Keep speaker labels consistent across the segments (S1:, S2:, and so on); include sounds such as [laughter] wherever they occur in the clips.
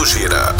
S1: mundo gira.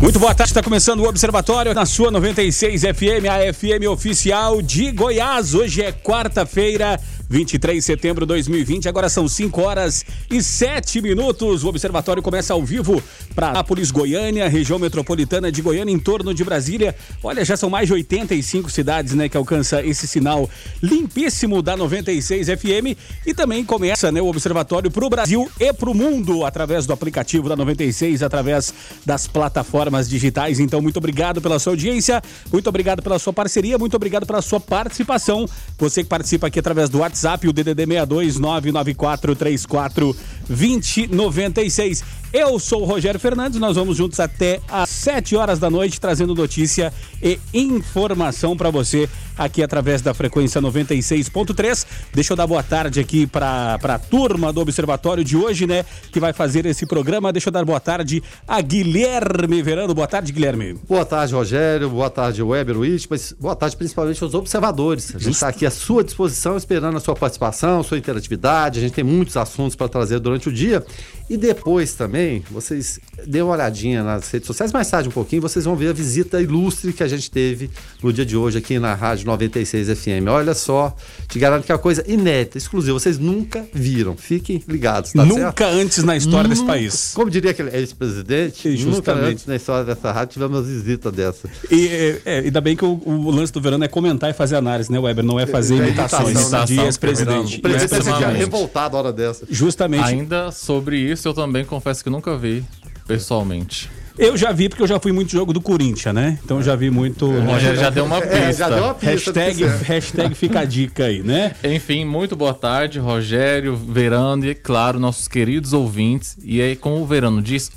S2: Muito boa tarde, está começando o Observatório na sua 96 FM, a FM oficial de Goiás. Hoje é quarta-feira, 23 de setembro de 2020. Agora são 5 horas e 7 minutos. O Observatório começa ao vivo para Nápoles, Goiânia, região metropolitana de Goiânia, em torno de Brasília. Olha, já são mais de 85 cidades né, que alcança esse sinal limpíssimo da 96 FM. E também começa né, o Observatório para o Brasil e para o mundo através do aplicativo da 96, através das plataformas digitais. Então, muito obrigado pela sua audiência, muito obrigado pela sua parceria, muito obrigado pela sua participação. Você que participa aqui através do WhatsApp, o DDD 62 994 34 2096. Eu sou o Rogério Fernandes, nós vamos juntos até às 7 horas da noite trazendo notícia e informação para você aqui através da frequência 96.3. Deixa eu dar boa tarde aqui para a turma do Observatório de hoje, né, que vai fazer esse programa. Deixa eu dar boa tarde a Guilherme Verano. Boa tarde, Guilherme.
S3: Boa tarde, Rogério. Boa tarde, Weber Witt. Mas boa tarde principalmente aos observadores. A gente está aqui à sua disposição, esperando a sua participação, sua interatividade. A gente tem muitos assuntos para trazer durante o dia. E depois também, vocês dêem uma olhadinha nas redes sociais, mais tarde um pouquinho, vocês vão ver a visita ilustre que a gente teve no dia de hoje aqui na Rádio 96 FM. Olha só, te garanto que é uma coisa inédita, exclusiva. Vocês nunca viram. Fiquem ligados, tá
S2: Nunca
S3: certo?
S2: antes na história desse
S3: Nunca-
S2: país.
S3: Como diria aquele ex-presidente, nunca
S2: Justamente.
S3: antes na história dessa rádio tivemos uma visita dessa.
S2: E é, é, ainda bem que o, o lance do verano é comentar e fazer análise, né, Weber? Não é fazer
S3: É,
S2: imitações
S3: imitação,
S2: de
S3: né?
S2: ex-presidente.
S3: O presidente seria revoltado a hora dessa.
S2: Justamente.
S4: Ainda sobre isso, eu também confesso que nunca vi pessoalmente.
S2: Eu já vi porque eu já fui muito jogo do Corinthians, né? Então já vi muito.
S4: O Rogério já deu uma pista.
S3: É, já deu uma pista.
S2: Hashtag,
S3: você-
S2: hashtag fica a dica aí, né?
S4: Enfim, muito boa tarde, Rogério, Verano e, claro, nossos queridos ouvintes. E aí, como o Verano disse,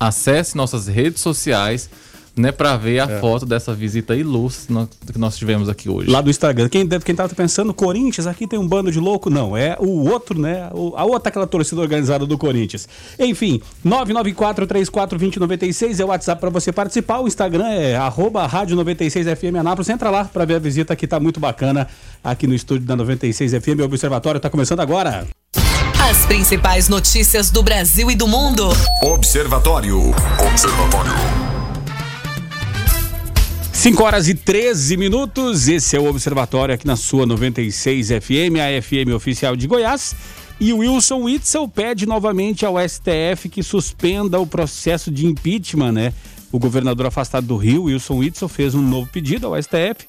S4: acesse nossas redes sociais, né, para ver a foto dessa visita ilustre que nós tivemos aqui hoje.
S2: Lá do Instagram. Quem, deve, quem tava pensando, Corinthians, aqui tem um bando de louco. Não, é o outro, né? O- a outra aquela torcida organizada do Corinthians. Enfim, 994-34-2096 é o WhatsApp para você participar. O Instagram é arroba rádio 96 FM Anápolis. Entra lá para ver a visita que tá muito bacana aqui no estúdio da 96 FM. O Observatório tá começando agora.
S5: As principais notícias do Brasil e do mundo.
S1: Observatório. Observatório.
S2: 5 horas e 13 minutos. Esse é o Observatório aqui na sua 96 FM, a FM oficial de Goiás. E Wilson Witzel pede novamente ao STF que suspenda o processo de impeachment, né? O governador afastado do Rio, Wilson Witzel, fez um novo pedido ao STF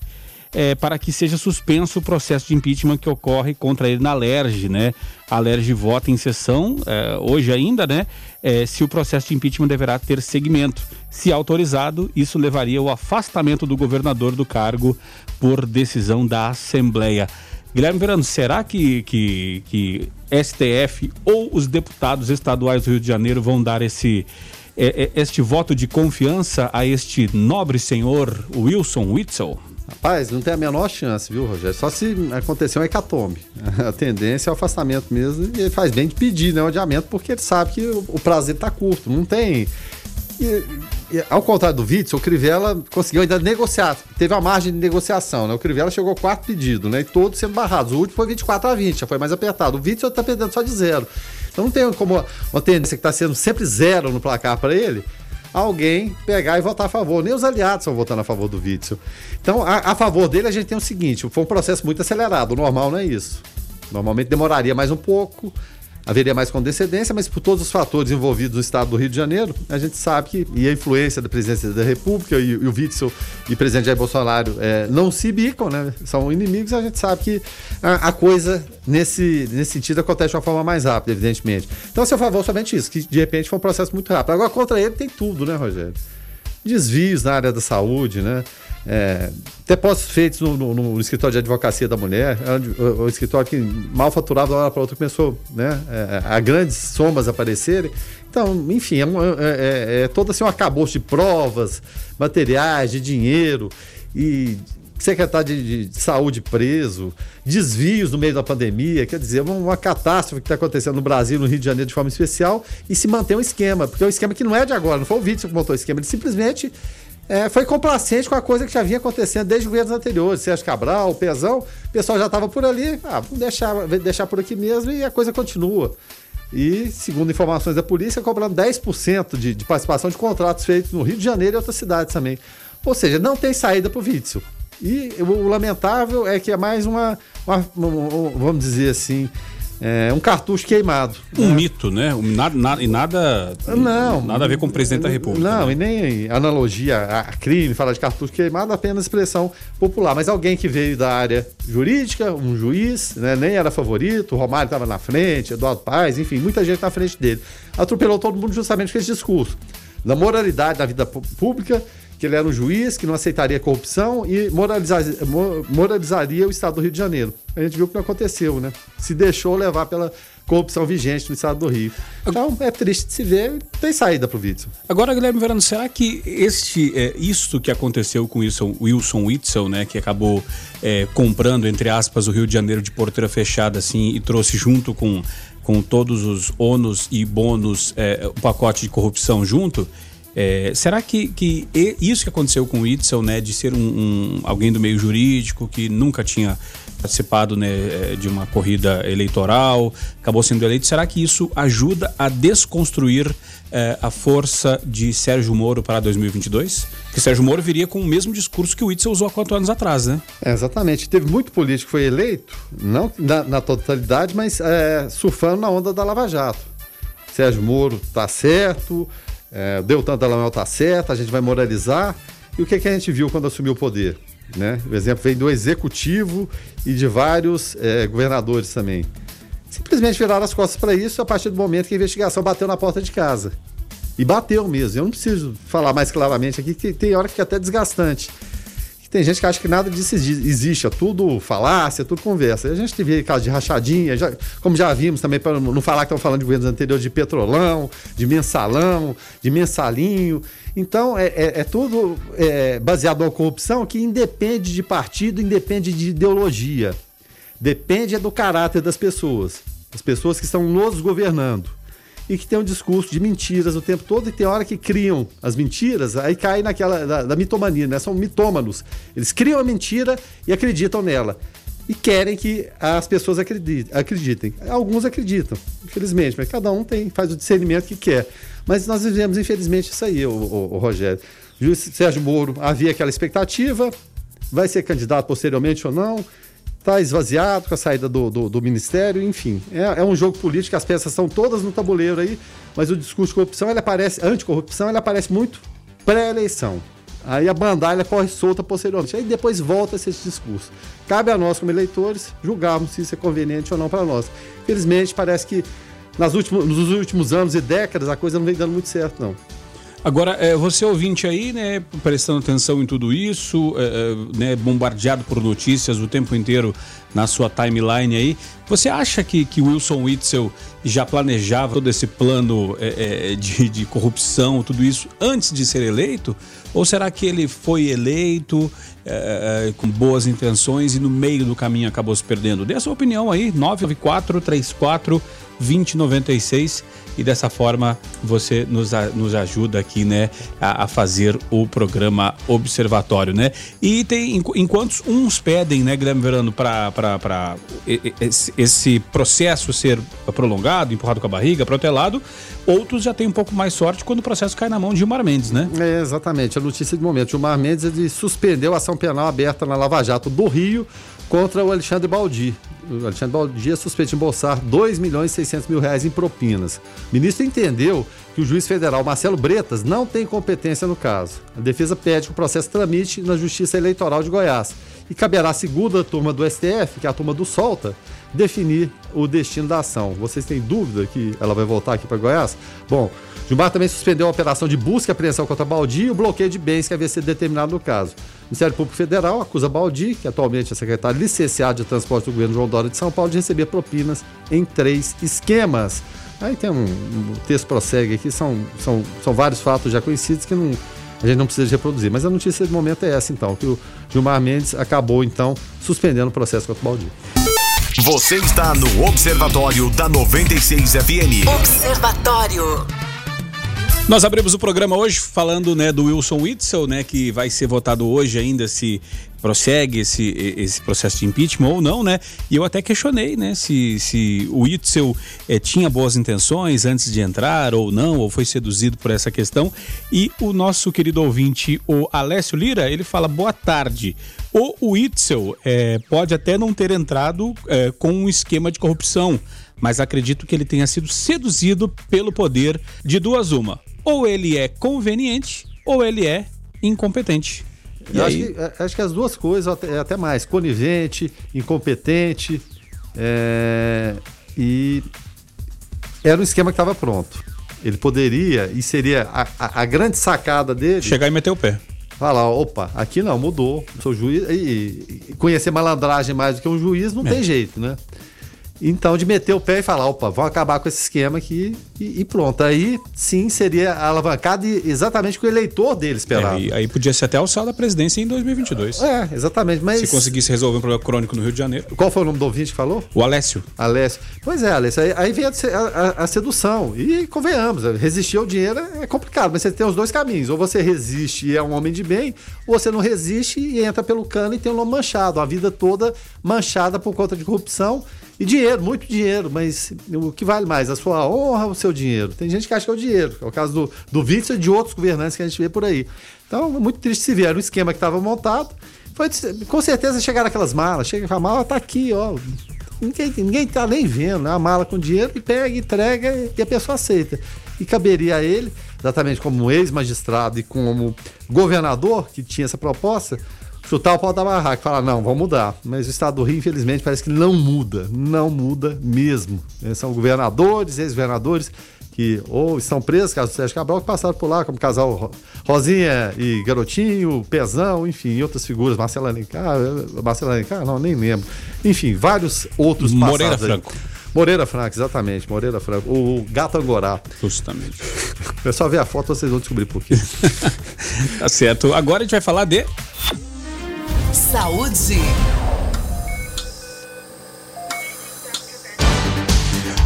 S2: é, para que seja suspenso o processo de impeachment que ocorre contra ele na LERJ, né? A LERJ vota em sessão, é, hoje ainda, né? É, se o processo de impeachment deverá ter seguimento. Se autorizado, isso levaria ao afastamento do governador do cargo por decisão da Assembleia. Guilherme Verano, será que, que, que STF ou os deputados estaduais do Rio de Janeiro vão dar esse, é, é, este voto de confiança a este nobre senhor Wilson Witzel?
S3: Rapaz, não tem a menor chance, viu, Rogério? Só se acontecer um hecatombe. [laughs] A tendência é o afastamento mesmo e ele faz bem de pedir né, o adiamento porque ele sabe que o, o prazo dele tá curto. Não tem. E, e, ao contrário do Witzel, o Crivella conseguiu ainda negociar. Teve uma margem de negociação, né? O Crivella chegou quatro pedidos, né? E todos sendo barrados. O último foi 24 a 20, já foi mais apertado. O Witzel tá perdendo só de zero. Então não tem como uma tendência que está sendo sempre zero no placar para ele alguém pegar e votar a favor. Nem os aliados estão votando a favor do Witzel. Então, a, a, favor dele, a gente tem o seguinte: foi um processo muito acelerado. O normal não é isso. Normalmente demoraria mais um pouco, haveria mais condescendência, mas por todos os fatores envolvidos no estado do Rio de Janeiro, a gente sabe que, e a influência da presidência da República e, e o Witzel e o presidente Jair Bolsonaro é, não se bicam, né? São inimigos, a gente sabe que a, a, coisa nesse, nesse sentido acontece de uma forma mais rápida, evidentemente. Então, a seu favor, somente isso, que de repente foi um processo muito rápido. Agora, contra ele tem tudo, né, Rogério? Desvios na área da saúde, né? É, depósitos feitos no, no- no escritório de advocacia da mulher, é o, o escritório que mal faturava de uma hora para outra começou né, é, a grandes somas aparecerem. Então, enfim, é, um- é- é- é todo assim um acabouço de provas, materiais, de dinheiro e secretário de, de saúde preso, desvios no meio da pandemia, quer dizer, uma, uma catástrofe que está acontecendo no Brasil, no Rio de Janeiro de forma especial, e se manter um esquema, porque é um esquema que não é de agora, não foi o Vítor que montou o esquema, ele simplesmente é, foi complacente com a coisa que já vinha acontecendo desde governos anteriores, Sérgio Cabral, Pezão, o pessoal já estava por ali, ah, vamos deixar, deixar por aqui mesmo e a coisa continua. E, segundo informações da polícia, cobrando 10% de, de participação de contratos feitos no Rio de Janeiro e outras cidades também. Ou seja, não tem saída para o Witzel. E o, lamentável é que é mais uma, uma- um- um- vamos dizer assim, é, um cartucho queimado.
S2: Um
S3: né?
S2: mito, né? Nada, nada, e nada,
S3: Não.
S2: nada a ver com o presidente da República.
S3: Não,
S2: né?
S3: e nem analogia a crime, falar de cartucho queimado, apenas expressão popular. Mas alguém que veio da área jurídica, um juiz, né, nem era favorito, o Romário estava na frente, Eduardo Paes, enfim, muita gente na frente dele. Atropelou todo mundo justamente com esse discurso da moralidade da vida pública, que ele era um juiz que não aceitaria corrupção e moralizar- mo- moralizaria o Estado do Rio de Janeiro. A gente viu que não aconteceu, né? Se deixou levar pela corrupção vigente no Estado do Rio. Então é triste de se ver, tem saída pro Witzel.
S2: Agora, Guilherme Verano, será que este, é, isto que aconteceu com Wilson, Wilson Witzel, né, que acabou é, comprando, entre aspas, o Rio de Janeiro de porteira fechada, assim, e trouxe junto com, com todos os ônus e bônus é, o pacote de corrupção junto? É, será que, que isso que aconteceu com o Witzel, né, de ser um, um- alguém do meio jurídico que nunca tinha participado né, eh, de uma corrida eleitoral, acabou sendo eleito, será que isso ajuda a desconstruir eh, a força de Sérgio Moro para 2022? Porque Sérgio Moro viria com o mesmo discurso que o Witzel usou há quatro anos atrás, né?
S3: É, exatamente. Teve muito político que foi eleito, não na, na totalidade, mas é, surfando na onda da Lava Jato. Sérgio Moro tá certo, é, Deltan Dallagnol tá certo, a gente vai moralizar. E o que, que a gente viu quando assumiu o poder? Né? O exemplo vem do executivo e de vários é, governadores também. Simplesmente viraram as costas para isso a partir do momento que a investigação bateu na porta de casa. E bateu mesmo. Eu não preciso falar mais claramente aqui, que tem hora que é até desgastante. Tem gente que acha que nada disso exi- existe, é tudo falácia, é tudo conversa. A gente teve caso de rachadinha, já- como já vimos também, para não falar que estão falando de governos anteriores, de petrolão, de mensalão, de mensalinho. Então, é, é- é tudo é, baseado numa corrupção que independe de partido, independe de ideologia. Depende é do caráter das pessoas. As pessoas que estão nos governando e que tem um discurso de mentiras o tempo todo e tem hora que criam as mentiras, aí cai naquela da, da mitomania, né? São mitômanos. Eles criam a mentira e acreditam nela. E querem que as pessoas acredi- acreditem. Alguns acreditam, infelizmente, mas cada um tem, faz o discernimento que quer. Mas nós vivemos, infelizmente, isso aí, o, o, Rogério. O juiz Sérgio Moro havia aquela expectativa, vai ser candidato posteriormente ou não, está esvaziado com a saída do, do, do ministério, enfim. É, é um jogo político, as peças são todas no tabuleiro aí, mas o discurso de corrupção, ele aparece, anticorrupção, ele aparece muito pré-eleição. Aí a bandalha corre solta posteriormente. Aí depois volta esse discurso. Cabe a nós, como eleitores, julgarmos se isso é conveniente ou não para nós. Felizmente, parece que nas últimos, nos últimos anos e décadas a coisa não vem dando muito certo, não.
S2: Agora, é, você ouvinte aí, né, prestando atenção em tudo isso, é, é, né, bombardeado por notícias o tempo inteiro na sua timeline aí, você acha que, que Wilson Witzel já planejava todo esse plano é, é, de, de corrupção, tudo isso, antes de ser eleito? Ou será que ele foi eleito é, é, com boas intenções e no meio do caminho acabou se perdendo? Dê a sua opinião aí, 994 34 2096 e dessa forma você nos, nos ajuda aqui, né, a, a fazer o programa Observatório, né? E tem, enqu- enquanto uns pedem, né, Guilherme Verano, para esse, esse processo ser prolongado, empurrado com a barriga, protelado, outros já têm um pouco mais sorte quando o processo cai na mão de Gilmar Mendes, né?
S3: É, exatamente, a notícia de momento. Gilmar Mendes ele suspendeu a ação penal aberta na Lava Jato do Rio contra o Alexandre Baldi. Alexandre Baldi é suspeito de embolsar 2 milhões e 600 mil reais em propinas. O ministro entendeu que o juiz federal Marcelo Bretas não tem competência no caso. A defesa pede que o processo tramite na Justiça Eleitoral de Goiás. E caberá à segunda turma do STF, que é a turma do Solta, definir o destino da ação. Vocês têm dúvida que ela vai voltar aqui para Goiás? Bom, Gilmar também suspendeu a operação de busca e apreensão contra Baldi e o bloqueio de bens que havia sido determinado no caso. O Ministério Público Federal acusa Baldi, que atualmente é secretário licenciado de transporte do governo João Dória de São Paulo, de receber propinas em três esquemas. Aí tem um, um texto prossegue aqui, são, são, são vários fatos já conhecidos que não, a gente não precisa reproduzir. Mas a notícia do momento é essa, então, que o Gilmar Mendes acabou, então, suspendendo o processo contra o Baldi.
S1: Você está no Observatório da 96 FM.
S5: Observatório.
S2: Nós abrimos o programa hoje falando né, do Wilson Witzel, né, que vai ser votado hoje ainda se prossegue esse, esse processo de impeachment ou não, né? E eu até questionei, né, se, se o Witzel eh, tinha boas intenções antes de entrar ou não, ou foi seduzido por essa questão. E o nosso querido ouvinte, o Alessio Lira, ele fala: boa tarde. O Witzel eh, pode até não ter entrado eh, com um esquema de corrupção, mas acredito que ele tenha sido seduzido pelo poder de duas uma. Ou ele é conveniente ou ele é incompetente.
S3: Eu acho, que, é, acho que as duas coisas, até, até mais, conivente, incompetente, é, e era um esquema que estava pronto. Ele poderia, e seria a, a- a grande sacada dele,
S2: chegar e meter o pé.
S3: falar, opa, aqui não, mudou, sou juiz, e, e conhecer malandragem mais do que um juiz não
S2: É.
S3: tem jeito, né? Então, de meter o pé e falar, opa, vamos acabar com esse esquema aqui e, e pronto. Aí, sim, seria alavancado exatamente que o eleitor dele esperava.
S2: É, e aí podia ser até alçado à presidência em 2022.
S3: É, exatamente, mas...
S2: Se conseguisse resolver um problema crônico no Rio de Janeiro.
S3: Qual foi o nome do ouvinte que falou?
S2: O Alessio.
S3: Alessio. Pois é, Alessio, aí, aí vem a, a- a sedução. E convenhamos, resistir ao dinheiro é complicado, mas você tem os dois caminhos. Ou você resiste e é um homem de bem, ou você não resiste e entra pelo cano e tem o nome manchado. A vida toda manchada por conta de corrupção e dinheiro, muito dinheiro. Mas o que vale mais? A sua honra ou o seu dinheiro? Tem gente que acha que é o dinheiro. É o caso do, do Witzel e de outros governantes que a gente vê por aí. Então, é muito triste se ver. Era um esquema que estava montado. Foi, com certeza chegaram aquelas malas. Chega a mala, tá aqui, ó. Ninguém, ninguém tá nem vendo, né? A mala com dinheiro e pega, entrega e a pessoa aceita. E caberia a ele, exatamente como ex-magistrado e como governador que tinha essa proposta, chutar o pau da barraca e falar, não, vamos mudar. Mas o Estado do Rio, infelizmente, parece que não muda. Não muda mesmo. São governadores, ex-governadores que ou estão presos, caso Sérgio Cabral, que passaram por lá, como casal Ro- Rosinha e Garotinho, Pezão, enfim, outras figuras, Marcela Alencar, Marcela Alencar, não, nem lembro. Enfim, vários outros
S2: Moreira
S3: passados aí.
S2: Franco.
S3: Moreira Franco, exatamente, Moreira Franco. O Gato Angorá.
S2: Justamente.
S3: É só ver a foto, vocês vão descobrir por quê. [laughs]
S2: Tá certo. Agora a gente vai falar de.
S5: Saúde.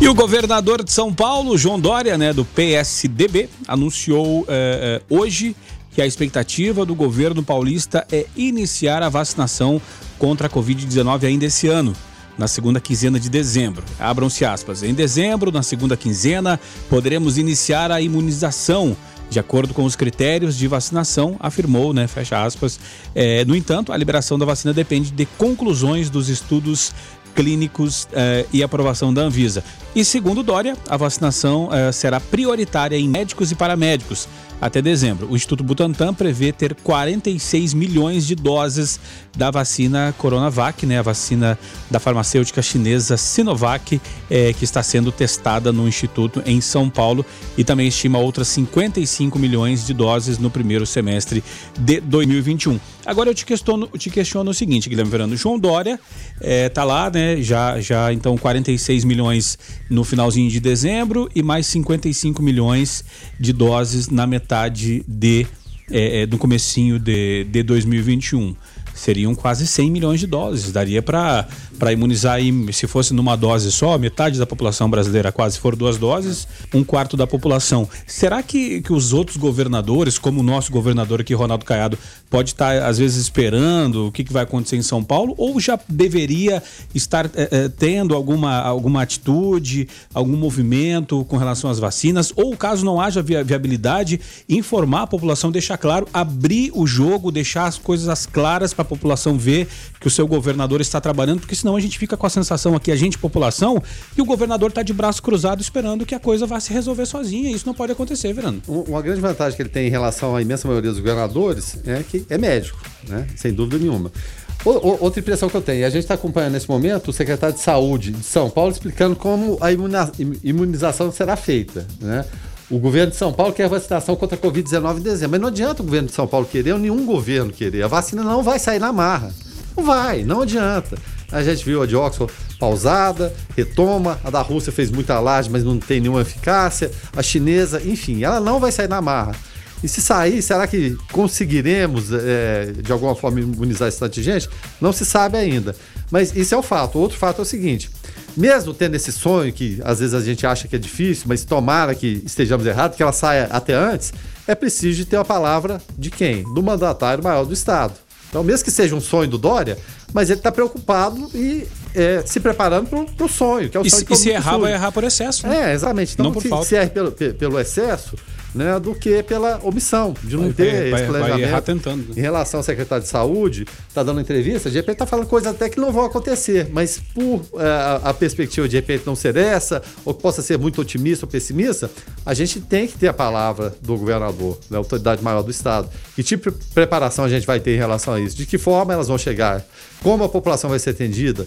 S2: E o governador de São Paulo, João Dória, né, do PSDB, anunciou eh, eh, hoje que a expectativa do governo paulista é iniciar a vacinação contra a Covid-19 ainda esse ano. Na segunda quinzena de dezembro. Abram-se aspas. Em dezembro, na segunda quinzena, poderemos iniciar a imunização de acordo com os critérios de vacinação, afirmou, né? Fecha aspas. Eh, no entanto, a liberação da vacina depende de conclusões dos estudos clínicos eh, e aprovação da Anvisa. E segundo Dória, a vacinação eh, será prioritária em médicos e paramédicos até dezembro. O Instituto Butantan prevê ter 46 milhões de doses da vacina Coronavac, né, a vacina da farmacêutica chinesa Sinovac, eh, que está sendo testada no Instituto em São Paulo e também estima outras 55 milhões de doses no primeiro semestre de 2021. Agora eu te questiono, te questiono o seguinte, Guilherme Verano. João Dória eh, tá lá, né? Já, já então 46 milhões no finalzinho de dezembro e mais 55 milhões de doses na metade de eh, eh, no comecinho de, de 2021. Seriam quase 100 milhões de doses. Daria para imunizar aí, se fosse numa dose só, metade da população brasileira, quase for duas doses, um quarto da população. Será que, que os outros governadores, como o nosso governador aqui, Ronaldo Caiado, pode estar, às vezes, esperando o que, que vai acontecer em São Paulo? Ou já deveria estar eh, eh, tendo alguma, alguma atitude, algum movimento com relação às vacinas? Ou, caso não haja via- viabilidade, informar a população, deixar claro, abrir o jogo, deixar as coisas claras para população ver que o seu governador está trabalhando, porque senão a gente fica com a sensação aqui, a gente, população, que o governador está de braço cruzado esperando que a coisa vá se resolver sozinha. Isso não pode acontecer, Verano.
S3: Um- Uma grande vantagem que ele tem em relação à imensa maioria dos governadores é que é médico, né? Sem dúvida nenhuma. Outra impressão que eu tenho, e a gente está acompanhando nesse momento o secretário de Saúde de São Paulo explicando como a imunização será feita. Né? O governo de São Paulo quer vacinação contra a Covid-19 em dezembro, mas não adianta o governo de São Paulo querer ou nenhum governo querer. A vacina não vai sair na marra. Não vai, não adianta. A gente viu a de Oxford pausada, retoma, a da Rússia fez muita alarde, mas não tem nenhuma eficácia, a chinesa, enfim, ela não vai sair na marra. E se sair, será que conseguiremos, é, de alguma forma, imunizar esse tanto de gente? Não se sabe ainda. Mas isso é um fato. Outro fato é o seguinte: mesmo tendo esse sonho, que às vezes a gente acha que é difícil, mas tomara que estejamos errados, que ela saia até antes, é preciso de ter a palavra de quem? Do mandatário maior do Estado. Então, mesmo que seja um sonho do Dória, mas ele está preocupado e é, se preparando para o sonho, que é o
S2: E,
S3: sonho
S2: e se errar, vai errar por excesso. né?
S3: É, exatamente. Então,
S2: Não por
S3: se,
S2: falta.
S3: se erra pelo, pe- pelo excesso, né, do que pela omissão, de não
S2: Vai-
S3: ter
S2: vai-
S3: esse
S2: vai- vai
S3: planejamento.
S2: errar tentando, né?
S3: Em relação ao secretário de saúde, está dando entrevista, de repente está falando coisas até que não vão acontecer, mas por eh, a, a perspectiva de repente não ser essa, ou que possa ser muito otimista ou pessimista, a gente tem que ter a palavra do governador, da autoridade maior do Estado. Que tipo de preparação a gente vai ter em relação a isso? De que forma elas vão chegar? Como a população vai ser atendida?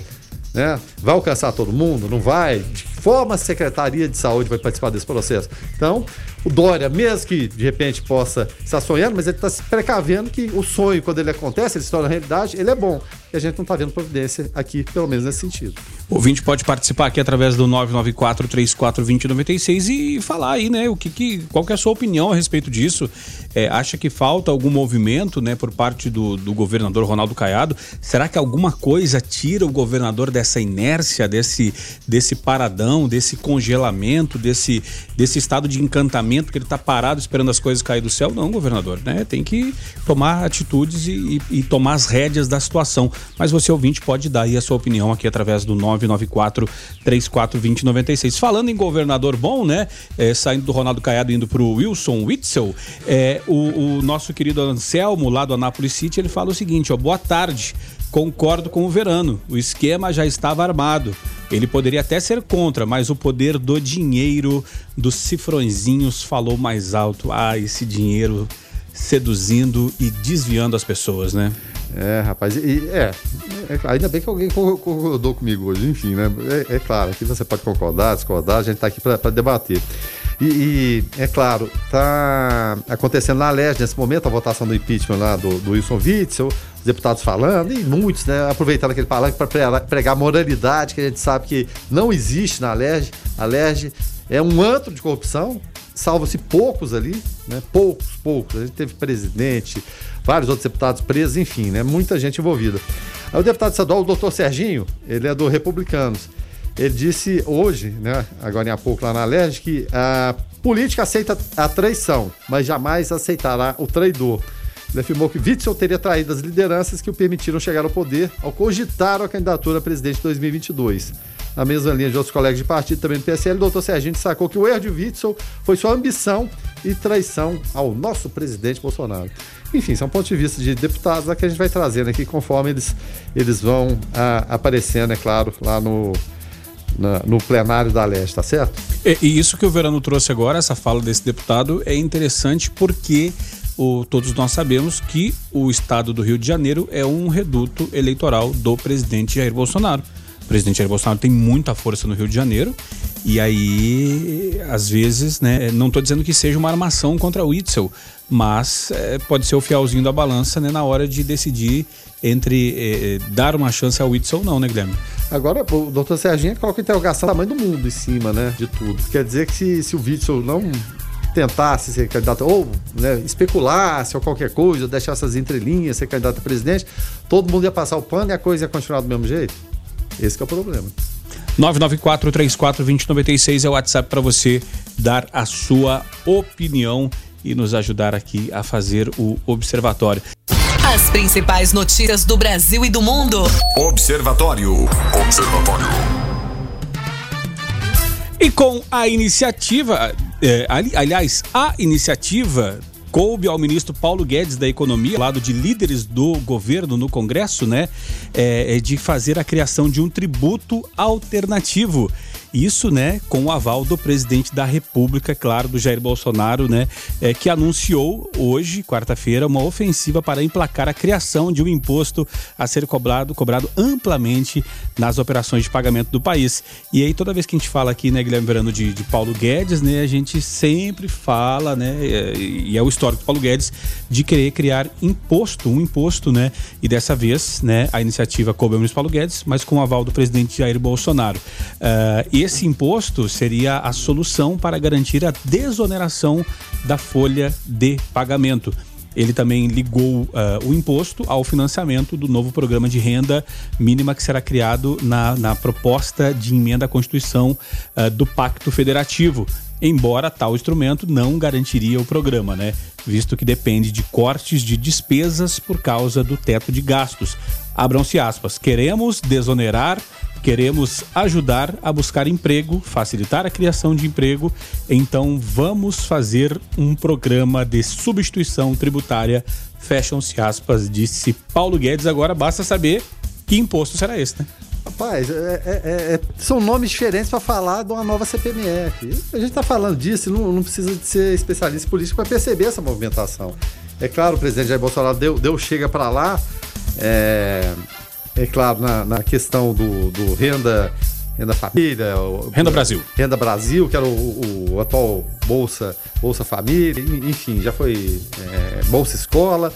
S3: né? Vai alcançar todo mundo? Não vai? De que forma a Secretaria de Saúde vai participar desse processo? Então, o Dória, mesmo que de repente possa estar sonhando, mas ele está se precavendo que o sonho, quando ele acontece, ele se torna realidade, ele é bom. E a gente não está vendo providência aqui, pelo menos nesse sentido.
S2: O ouvinte pode participar aqui através do 994-34-2096 e falar aí, né, o que, que qual que é a sua opinião a respeito disso. É, acha que falta algum movimento, né, por parte do, do governador Ronaldo Caiado? Será que alguma coisa tira o governador dessa inércia, desse, desse paradão, desse congelamento, desse, desse estado de encantamento que ele está parado esperando as coisas cair do céu? Não, governador, né? Tem que tomar atitudes e, e- e tomar as rédeas da situação. Mas você, ouvinte, pode dar aí a sua opinião aqui através do 994 342096. Falando em governador bom, né? É, saindo do Ronaldo Caiado indo pro Wilson Witzel, é, o, o nosso querido Anselmo, lá do Anápolis City, ele fala o seguinte: ó, boa tarde. Concordo com o Verano. O esquema já estava armado. Ele poderia até ser contra, mas o poder do dinheiro, dos cifrõezinhos, falou mais alto. Ah, esse dinheiro seduzindo e desviando as pessoas, né?
S3: É, rapaz, e é, é, ainda bem que alguém co- concordou comigo hoje, enfim, né? É, é claro, aqui você pode concordar, discordar, a gente está aqui para debater. E, e, é claro, tá acontecendo na LERJ nesse momento a votação do impeachment lá do, do Wilson Witzel, os deputados falando, e muitos, né, aproveitando aquele palanque para pregar moralidade, que a gente sabe que não existe na LERJ. A LERJ é um antro de corrupção, salva-se poucos ali, né? Poucos, poucos. A gente teve presidente, vários outros deputados presos, enfim, né? Muita gente envolvida. Aí o deputado estadual, o doutor Serginho, ele é do Republicanos. Ele disse hoje, né, agora em pouco lá na LERJ, que a política aceita a traição, mas jamais aceitará o traidor. Ele afirmou que Witzel teria traído as lideranças que o permitiram chegar ao poder ao cogitar a candidatura a presidente de 2022. Na mesma linha de outros colegas de partido, também do PSL, o doutor Serginho destacou que o erro de Witzel foi sua ambição e traição ao nosso presidente Bolsonaro. Enfim, são pontos de vista de deputados lá que a gente vai trazendo aqui conforme eles, eles vão ah, aparecendo, é claro, lá no, no plenário da Leste, tá certo?
S2: E, e isso que o Verano trouxe agora, essa fala desse deputado, é interessante porque o- todos nós sabemos que o estado do Rio de Janeiro é um reduto eleitoral do presidente Jair Bolsonaro. Presidente Jair Bolsonaro tem muita força no Rio de Janeiro e aí, às vezes, né, não estou dizendo que seja uma armação contra o Itzel, mas é, pode ser o fielzinho da balança né, na hora de decidir entre eh, dar uma chance ao Itzel ou não, né, Guilherme?
S3: Agora, o doutor Serginho coloca a interrogação do tamanho do mundo em cima, né, de tudo. Quer dizer que se, se o Witzel não tentasse ser candidato, ou né, especulasse ou qualquer coisa, deixasse as entrelinhas, ser candidato a presidente, todo mundo ia passar o pano e a coisa ia continuar do mesmo jeito? Esse que é o problema.
S2: 994-34-2096 é o WhatsApp para você dar a sua opinião e nos ajudar aqui a fazer o observatório.
S5: As principais notícias do Brasil e do mundo.
S1: Observatório. Observatório.
S2: E com a iniciativa, é, ali- aliás, a iniciativa coube ao ministro Paulo Guedes da Economia, lado de líderes do governo no Congresso, né, é, é de fazer a criação de um tributo alternativo Isso, né, com o aval do presidente da República, claro, do Jair Bolsonaro, né, é, que anunciou hoje, quarta-feira, uma ofensiva para emplacar a criação de um imposto a ser cobrado, cobrado amplamente nas operações de pagamento do país. E aí, toda vez que a gente fala aqui, né, Guilherme Verano, de, de Paulo Guedes, né, a gente sempre fala, né, e é o histórico do Paulo Guedes, de querer criar imposto, um imposto, né, e dessa vez, né, a iniciativa coube ao ministro Paulo Guedes, mas com o aval do presidente Jair Bolsonaro. Uh, esse imposto seria a solução para garantir a desoneração da folha de pagamento. Ele também ligou uh, o imposto ao financiamento do novo programa de renda mínima que será criado na, na proposta de emenda à Constituição uh, do Pacto Federativo. Embora tal instrumento não garantiria o programa, né? Visto que depende de cortes de despesas por causa do teto de gastos. Abram-se aspas. Queremos desonerar Queremos ajudar a buscar emprego, facilitar a criação de emprego, então vamos fazer um programa de substituição tributária. Fecham-se aspas, disse Paulo Guedes. Agora basta saber que imposto será esse, né?
S3: Rapaz, é, é, é, é são nomes diferentes para falar de uma nova CPMF. A gente está falando disso, não, não, precisa de ser especialista político para perceber essa movimentação. É claro, o presidente Jair Bolsonaro deu, deu chega para lá. É, claro, na, na questão do, do renda Renda Família.
S2: Renda Brasil.
S3: Renda Brasil, que era o, o atual Bolsa, Bolsa Família, enfim, já foi é, Bolsa Escola.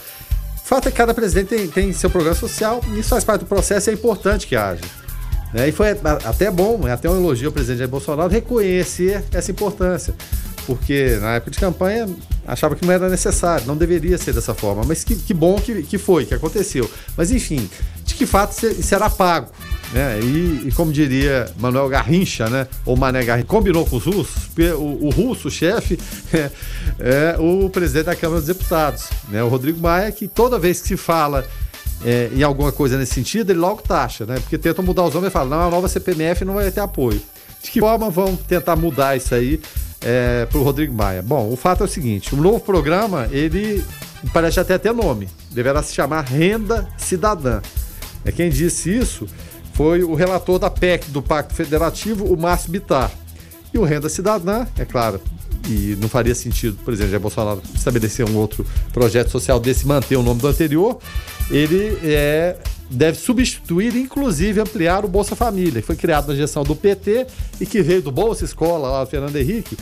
S3: O fato é que cada presidente tem, tem seu programa social, isso faz parte do processo e é importante que haja. Né? E foi até bom, é até um elogio ao presidente Jair Bolsonaro reconhecer essa importância. Porque na época de campanha achava que não era necessário, não deveria ser dessa forma. Mas que, que bom que, que foi, que aconteceu. Mas enfim, de que fato será pago. Né? E, e, como diria Manuel Garrincha, né? ou Mané Garrincha, combinou com os russos, o, o russo, o chefe, [laughs] é, é, o presidente da Câmara dos Deputados, né? o Rodrigo Maia, que toda vez que se fala é, em alguma coisa nesse sentido, ele logo taxa, né? porque tentam mudar os nomes e falam, não, a nova CPMF não vai ter apoio. De que forma vão tentar mudar isso aí é, para o Rodrigo Maia? Bom, o fato é o seguinte: o novo programa, ele parece até ter nome, deverá se chamar Renda Cidadã. É quem disse isso foi o relator da PEC do Pacto Federativo, o Márcio Bitar. E o Renda Cidadã, é claro, e não faria sentido, por exemplo, Jair Bolsonaro estabelecer um outro projeto social desse, manter o nome do anterior, ele é, deve substituir, inclusive ampliar o Bolsa Família, que foi criado na gestão do PT e que veio do Bolsa Escola, lá do Fernando Henrique,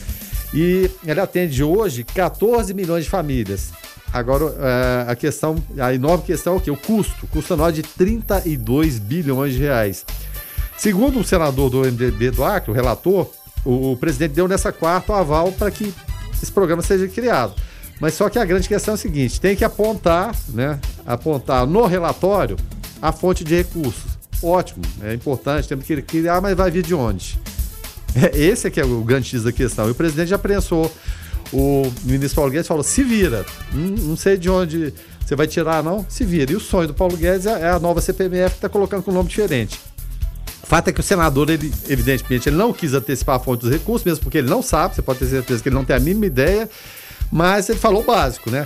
S3: e ele atende hoje 14 milhões de famílias. Agora, é, a questão, a enorme questão é o quê? O custo. O custo anual de 32 bilhões de reais. Segundo o senador do MDB do Acre, o relator, o presidente deu nessa quarta o aval para que esse programa seja criado. Mas só que a grande questão é a seguinte: tem que apontar, né? Apontar no relatório a fonte de recursos. Ótimo, é importante, temos que criar, mas vai vir de onde? Esse é que é o grande X da questão. E o presidente já prensou o ministro Paulo Guedes falou: se vira. Não, não sei de onde você vai tirar, não. Se vira. E o sonho do Paulo Guedes é, é a nova CPMF que está colocando com um nome diferente. O fato é que o senador, ele, evidentemente, ele não quis antecipar a fonte dos recursos, mesmo porque ele não sabe, você pode ter certeza que ele não tem a mínima ideia, mas ele falou o básico, né?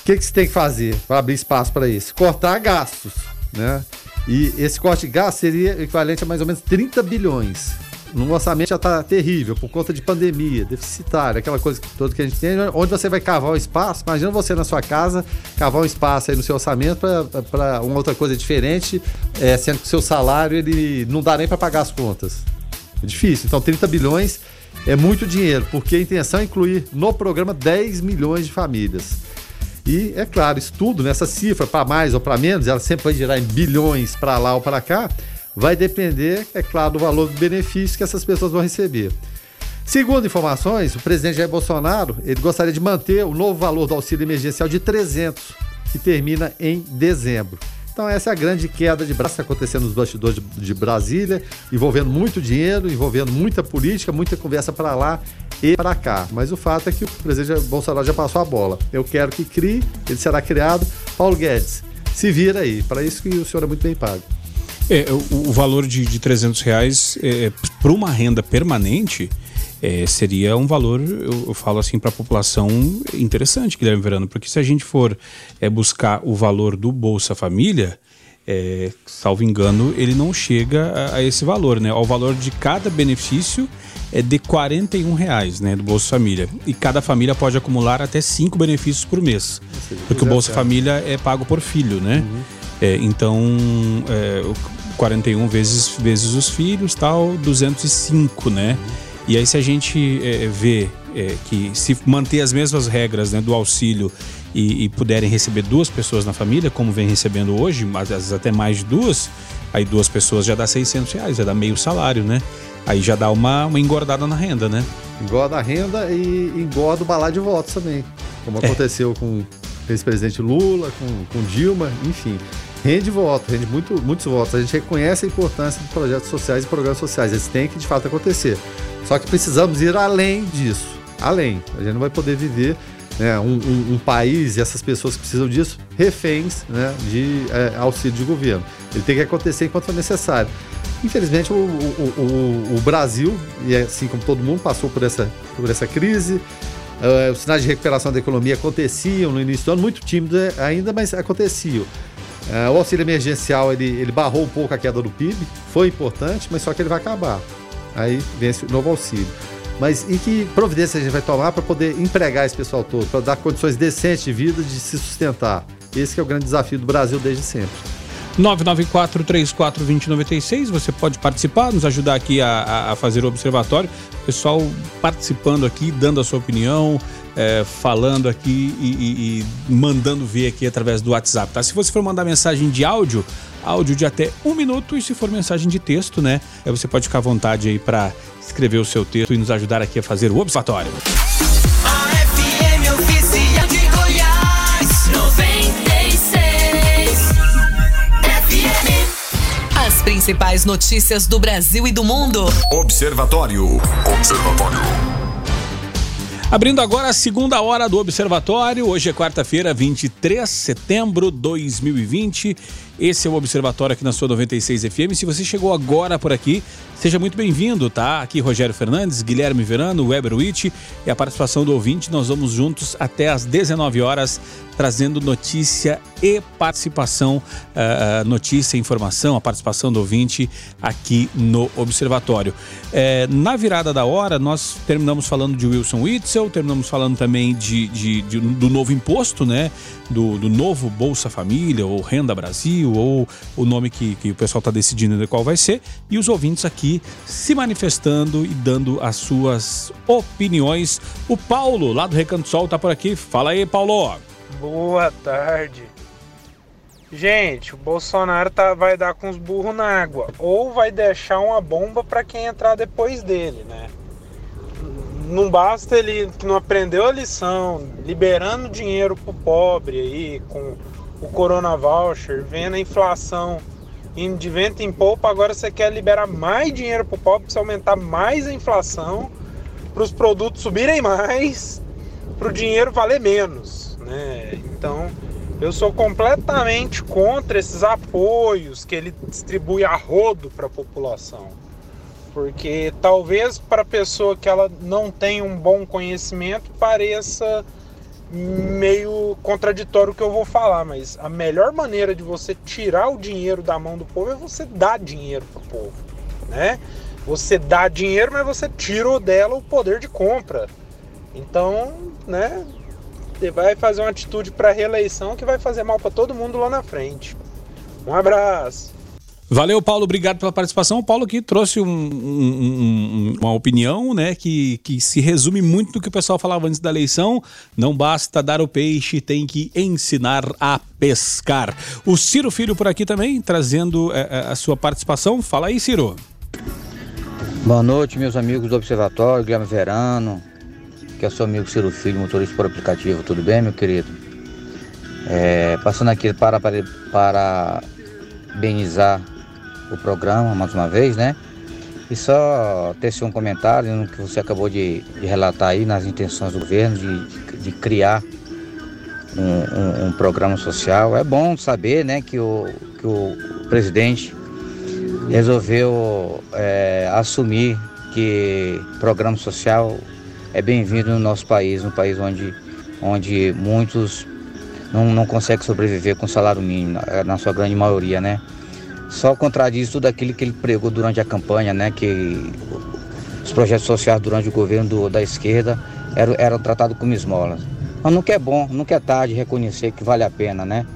S3: O que, que você tem que fazer para abrir espaço para isso? Cortar gastos, né? E esse corte de gastos seria equivalente a mais ou menos 30 bilhões no orçamento já está terrível por conta de pandemia, deficitário, aquela coisa toda que a gente tem, onde você vai cavar o espaço. Imagina você na sua casa cavar um espaço aí no seu orçamento para uma outra coisa diferente, é, sendo que o seu salário ele não dá nem para pagar as contas. É difícil. Então, 30 bilhões é muito dinheiro, porque a intenção é incluir no programa 10 milhões de famílias. E, é claro, isso tudo, nessa cifra, para mais ou para menos, ela sempre vai girar em bilhões para lá ou para cá, vai depender, é claro, do valor do benefício que essas pessoas vão receber. Segundo informações, o presidente Jair Bolsonaro ele gostaria de manter o novo valor do auxílio emergencial de 300, que termina em dezembro. Então essa é a grande queda de braço acontecendo nos bastidores de, de, Brasília, envolvendo muito dinheiro, envolvendo muita política, muita conversa para lá e para cá. Mas o fato é que o presidente Bolsonaro já passou a bola. Eu quero que crie, ele será criado. Paulo Guedes, se vira aí. Para isso que o senhor é muito bem pago.
S2: É, o, o, valor de, de 300 reais é, para uma renda permanente é, seria um valor, eu, eu falo assim, para a população interessante, Guilherme Verano, porque se a gente for é, buscar o valor do Bolsa Família, é, salvo engano, ele não chega a, a, esse valor, né? O valor de cada benefício é de 41 reais, né, do Bolsa Família. E cada família pode acumular até cinco benefícios por mês, porque o Bolsa Família é pago por filho, né? Uhum. É, então, é, 41 vezes, vezes os filhos, tal, 205, né? Uhum. E aí se a gente é, vê é, que se manter as mesmas regras né, do auxílio e, e, puderem receber duas pessoas na família, como vem recebendo hoje, às vezes até mais de duas, aí duas pessoas já dá 600 reais, já dá meio salário, né? Aí já dá uma, uma engordada na renda, né?
S3: Engorda a renda e engorda o balai de votos também, como é. aconteceu com o ex-presidente Lula, com, com Dilma, enfim. Rende voto, rende muito, muitos votos. A gente reconhece a importância de projetos sociais e programas sociais. Eles têm que de fato acontecer. Só que precisamos ir além disso. Além. A gente não vai poder viver né, um, um, um, país e essas pessoas que precisam disso reféns né, de é, auxílio de governo. Ele tem que acontecer enquanto for necessário. Infelizmente, o, o, o, o Brasil, e é assim como todo mundo, passou por essa, por essa crise. Uh, os sinais de recuperação da economia aconteciam no início do ano, muito tímido ainda, mas aconteciam. Uh, o auxílio emergencial ele, ele barrou um pouco a queda do PIB, foi importante, mas só que ele vai acabar. Aí vem esse novo auxílio. Mas e que providência a gente vai tomar para poder empregar esse pessoal todo, para dar condições decentes de vida, de se sustentar? Esse é o grande desafio do Brasil desde sempre.
S2: 994-34-2096, você pode participar, nos ajudar aqui a, a fazer o observatório. Pessoal participando aqui, dando a sua opinião, é, falando aqui e, e, e, mandando ver aqui através do WhatsApp, tá? Se você for mandar mensagem de áudio, áudio de até um minuto, e se for mensagem de texto, né? Aí você pode ficar à vontade aí para escrever o seu texto e nos ajudar aqui a fazer o observatório. A FM oficial de Goiás,
S5: 96 FM. As principais notícias do Brasil e do mundo.
S1: Observatório. Observatório.
S2: Abrindo agora a segunda hora do Observatório. Hoje é quarta-feira, 23 de setembro de 2020. Esse é o Observatório aqui na sua 96 FM. Se você chegou agora por aqui, seja muito bem-vindo, tá? Aqui Rogério Fernandes, Guilherme Verano, Weber Witt e a participação do ouvinte. Nós vamos juntos até às 19 horas, trazendo notícia e participação, uh, notícia, informação, a participação do ouvinte aqui no Observatório. É, na virada da hora, nós terminamos falando de Wilson Witzel, terminamos falando também de, de, de do novo imposto, né? Do, do novo Bolsa Família ou Renda Brasil Ou o nome que, que o pessoal está decidindo de qual vai ser, e os ouvintes aqui se manifestando e dando as suas opiniões. O Paulo, lá do Recanto Sol, está por aqui. Fala aí, Paulo.
S6: Boa tarde. Gente, o Bolsonaro tá, vai dar com os burros na água. Ou vai deixar uma bomba para quem entrar depois dele, né? Não basta ele que não aprendeu a lição, liberando dinheiro pro pobre aí, com o Corona Voucher, vendo a inflação indo de vento em polpa, agora você quer liberar mais dinheiro para o pobre, para aumentar mais a inflação, para os produtos subirem mais, para o dinheiro valer menos. Né? Então, eu sou completamente contra esses apoios que ele distribui a rodo para a população. Porque talvez para a pessoa que ela não tem um bom conhecimento pareça meio contraditório que eu vou falar, mas a melhor maneira de você tirar o dinheiro da mão do povo é você dar dinheiro pro povo, né? Você dá dinheiro, mas você tira dela o poder de compra. Então, né? Você vai fazer uma atitude para reeleição que vai fazer mal para todo mundo lá na frente. Um abraço.
S2: Valeu, Paulo. Obrigado pela participação. O Paulo aqui trouxe um, um, uma opinião né, que, que se resume muito do que o pessoal falava antes da eleição. Não basta dar o peixe, tem que ensinar a pescar. O Ciro Filho por aqui também, trazendo é, a sua participação. Fala aí, Ciro.
S7: Boa noite, meus amigos do Observatório, Guilherme Verano, que é seu amigo Ciro Filho, motorista por aplicativo. Tudo bem, meu querido? É, passando aqui para, para, para benizar o programa mais uma vez, né? E só tecer um comentário no que você acabou de, de relatar aí, nas intenções do governo de, de criar um, um, um, programa social. É bom saber né, que, o, que o presidente resolveu é, assumir que programa social é bem-vindo no nosso país, um país onde, onde muitos não, não consegue sobreviver com salário mínimo, na sua grande maioria, né? Só contradiz tudo aquilo que ele pregou durante a campanha, né? Que os projetos sociais durante o governo do, da esquerda eram, eram tratados como esmolas. Mas nunca é bom, nunca é tarde reconhecer que vale a pena, né?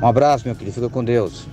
S7: Um abraço, meu querido. Fica com Deus.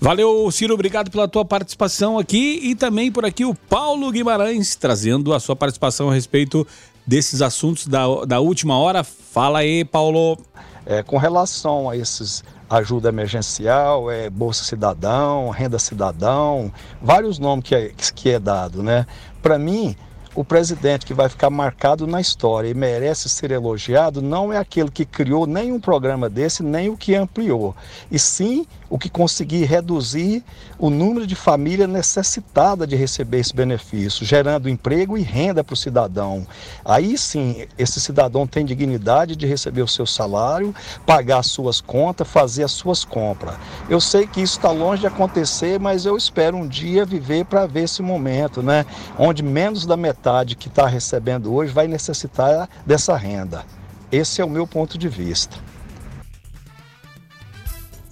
S2: Valeu, Ciro, obrigado pela tua participação aqui e também por aqui o Paulo Guimarães trazendo a sua participação a respeito desses assuntos da, da última hora. Fala aí, Paulo.
S8: É, com relação a esses ajuda emergencial, é Bolsa Cidadão, Renda Cidadão, vários nomes que é, que é dado, né? Para mim, o presidente que vai ficar marcado na história e merece ser elogiado não é aquele que criou nenhum programa desse, nem o que ampliou, e sim o que conseguir reduzir o número de famílias necessitadas de receber esse benefício, gerando emprego e renda para o cidadão. Aí sim, esse cidadão tem dignidade de receber o seu salário, pagar as suas contas, fazer as suas compras. Eu sei que isso está longe de acontecer, mas eu espero um dia viver para ver esse momento, né? Onde menos da metade que está recebendo hoje vai necessitar dessa renda. Esse é o meu ponto de vista.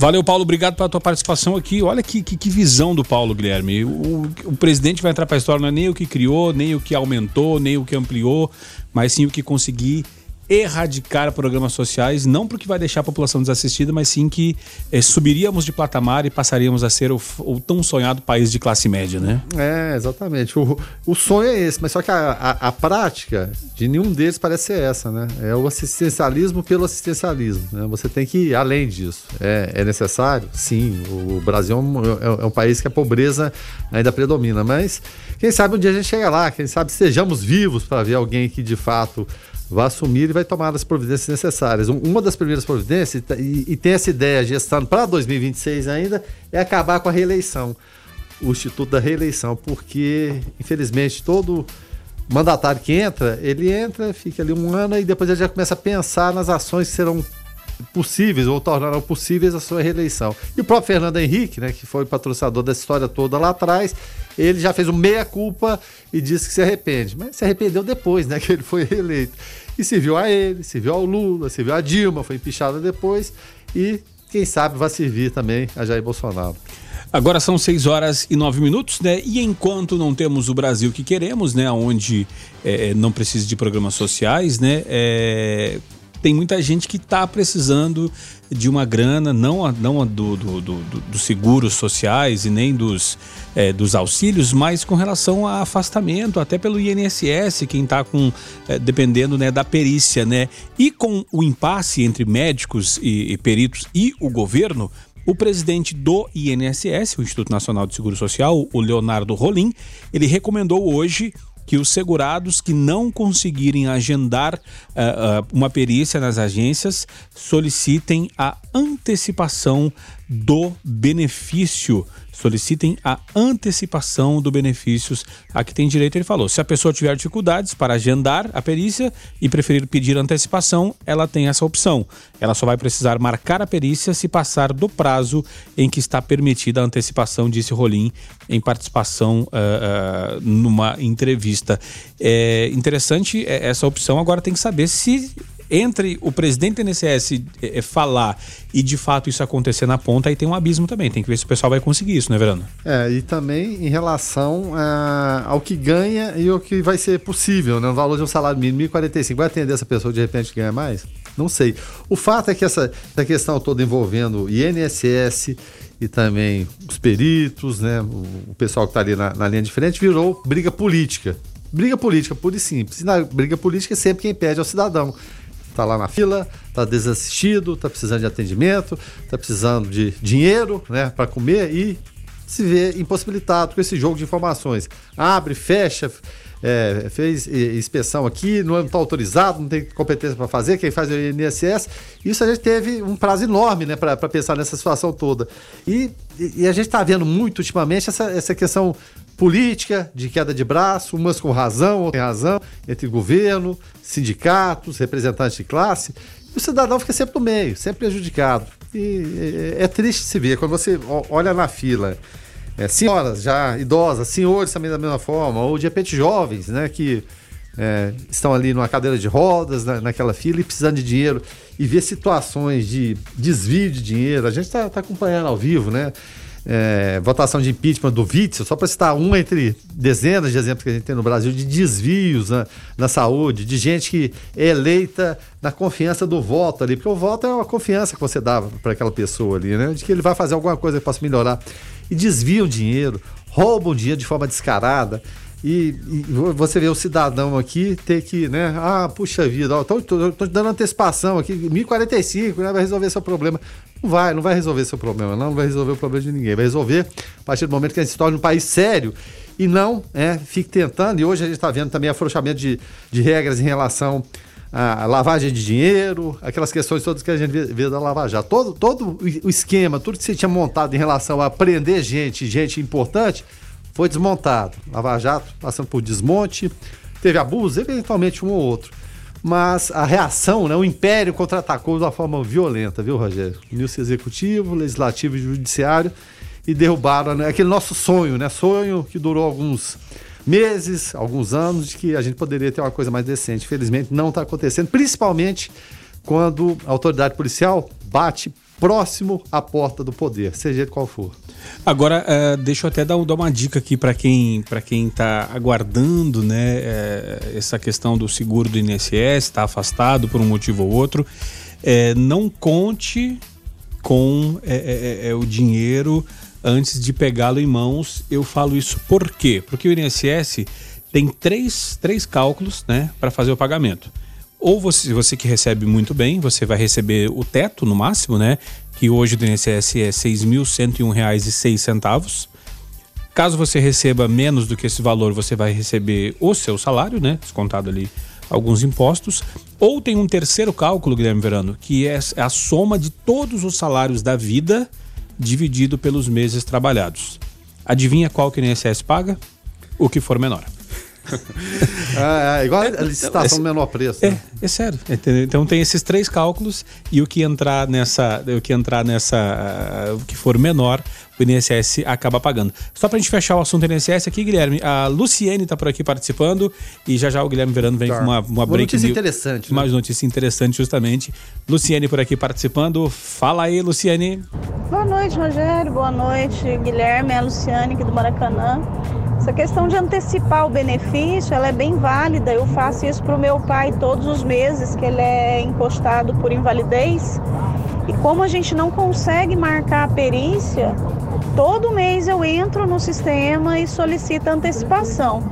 S2: Valeu, Paulo. Obrigado pela tua participação aqui. Olha que, que, que visão do Paulo, Guilherme. O, o presidente vai entrar para a história, não é nem o que criou, nem o que aumentou, nem o que ampliou, mas sim o que conseguir erradicar programas sociais, não porque vai deixar a população desassistida, mas sim que eh, subiríamos de patamar e passaríamos a ser o, o, tão sonhado país de classe média, né?
S3: É, exatamente. O, o sonho é esse, mas só que a, a, a, prática de nenhum deles parece ser essa, né? É o assistencialismo pelo assistencialismo. Né? Você tem que ir além disso. É, é necessário? Sim. O, Brasil é um, é, é um país que a pobreza ainda predomina, mas quem sabe um dia a gente chega lá, quem sabe sejamos vivos para ver alguém que de fato vai assumir e vai tomar as providências necessárias. Uma das primeiras providências, e, e tem essa ideia gestando para 2026 ainda, é acabar com a reeleição, o Instituto da Reeleição, porque, infelizmente, todo mandatário que entra, ele entra, fica ali um ano e depois ele já começa a pensar nas ações que serão possíveis ou tornarão possíveis a sua reeleição. E o próprio Fernando Henrique, né, que foi patrocinador dessa história toda lá atrás, ele já fez um meia-culpa e disse que se arrepende. Mas se arrependeu depois, né, [laughs] que ele foi reeleito. E se viu a ele, se viu ao Lula, se viu a Dilma, foi empichada depois e quem sabe vai servir também a Jair Bolsonaro.
S2: Agora são 6 horas e 9 minutos, né? E enquanto não temos o Brasil que queremos, né? Onde é, não precisa de programas sociais, né? É, tem muita gente que está precisando de uma grana, não, a, não a do, do, do, dos seguros sociais e nem dos, é, dos auxílios, mas com relação a afastamento, até pelo INSS, quem está com é, dependendo né, da perícia, né? E com o impasse entre médicos e, e peritos e o governo, o presidente do INSS, o Instituto Nacional de Seguro Social, o Leonardo Rolim, ele recomendou hoje que os segurados que não conseguirem agendar uh, uh, uma perícia nas agências solicitem a antecipação do benefício solicitem a antecipação do benefícios a que tem direito. Ele falou: se a pessoa tiver dificuldades para agendar a perícia e preferir pedir antecipação, ela tem essa opção. Ela só vai precisar marcar a perícia se passar do prazo em que está permitida a antecipação, disse Rolim em participação uh, uh, numa entrevista. É interessante é, essa opção. Agora tem que saber se entre o presidente do INSS é, é, falar e de fato isso acontecer na ponta, aí tem um abismo também. Tem que ver se o pessoal vai conseguir isso, né, Verano?
S3: É, e também em relação a, ao que ganha e o que vai ser possível, né? O valor de um salário mínimo, 1.045, vai atender essa pessoa que de repente ganha mais? Não sei. O fato é que essa, essa questão toda envolvendo INSS e também os peritos, né? O, o pessoal que está ali na, na linha de frente virou briga política. Briga política, pura e simples. E na briga política, sempre quem pede é o cidadão está lá na fila, está desassistido, está precisando de atendimento, está precisando de dinheiro né, para comer e se vê impossibilitado com esse jogo de informações. Abre, fecha, é, fez inspeção aqui, não está autorizado, não tem competência para fazer, quem faz é o INSS. Isso a gente teve um prazo enorme né, para pensar nessa situação toda. E, e a gente está vendo muito ultimamente essa, essa questão política de queda de braço, umas com razão, outras sem razão, entre governo, sindicatos, representantes de classe. E o cidadão fica sempre no meio, sempre prejudicado. E é, é triste se ver quando você olha na fila. É, senhoras já idosas, senhores também da mesma forma, ou de repente jovens, né, que é, estão ali numa cadeira de rodas, na, naquela fila e precisando de dinheiro e ver situações de desvio de dinheiro. A gente está tá acompanhando ao vivo, né? É, votação de impeachment do Witzel, só para citar um entre dezenas de exemplos que a gente tem no Brasil de desvios na, na, saúde, de gente que é eleita na confiança do voto ali, porque o voto é uma confiança que você dava para aquela pessoa ali, né? De que ele vai fazer alguma coisa que possa melhorar. E desviam dinheiro, roubam dinheiro de forma descarada. E, e, você vê o cidadão aqui ter que, né? Ah, puxa vida, estou te dando antecipação aqui, 1045, né? Vai resolver seu problema. Não vai, não vai resolver seu problema, não, não vai resolver o problema de ninguém. Vai resolver a partir do momento que a gente se torne um país sério e não é, fique tentando. E hoje a gente está vendo também afrouxamento de, de regras em relação à lavagem de dinheiro, aquelas questões todas que a gente vê, vê da Lava Jato. Todo, todo o esquema, tudo que você tinha montado em relação a prender gente, gente importante foi desmontado. Lava Jato passando por desmonte, teve abuso, eventualmente um ou outro. Mas a reação, né, o Império contra-atacou de uma forma violenta, viu, Rogério? Uniu-se executivo, legislativo e judiciário e derrubaram né, aquele nosso sonho, né? Sonho que durou alguns meses, alguns anos, de que a gente poderia ter uma coisa mais decente. Felizmente não está acontecendo, principalmente quando a autoridade policial bate próximo à porta do poder, seja qual for.
S2: Agora, uh, deixa eu até dar, dar uma dica aqui para quem para quem está aguardando, né, uh, essa questão do seguro do INSS, está afastado por um motivo ou outro. Uh, não conte com o dinheiro antes de pegá-lo em mãos. Eu falo isso por quê? Porque o INSS tem três, três cálculos, né, para fazer o pagamento ou você, você que recebe muito bem, você vai receber o teto no máximo, né? Que hoje do INSS é R$ 6.101,06. Caso você receba menos do que esse valor, você vai receber o seu salário, né? Descontado ali alguns impostos. Ou tem um terceiro cálculo, Guilherme Verano, que é a soma de todos os salários da vida dividido pelos meses trabalhados. Adivinha qual que o INSS paga? O que for menor.
S3: É, é, igual a licitação é, menor preço.
S2: É, né? é sério. Entendeu? Então tem esses três cálculos e o que entrar nessa, o que entrar nessa, uh, o que for menor, o INSS acaba pagando. Só pra gente fechar o assunto INSS aqui, Guilherme, a Luciene tá por aqui participando e já já o Guilherme Verano vem tá. com uma, uma,
S3: uma notícia interessante.
S2: Né? Mais notícia interessante, justamente. Luciene por aqui participando. Fala aí, Luciene.
S9: Boa noite, Rogério. Boa noite, Guilherme. É a Luciane aqui do Maracanã. Essa questão de antecipar o benefício, ela é bem válida. Eu faço isso para o meu pai todos os meses que ele é encostado por invalidez. E como a gente não consegue marcar a perícia, todo mês eu entro no sistema e solicito antecipação.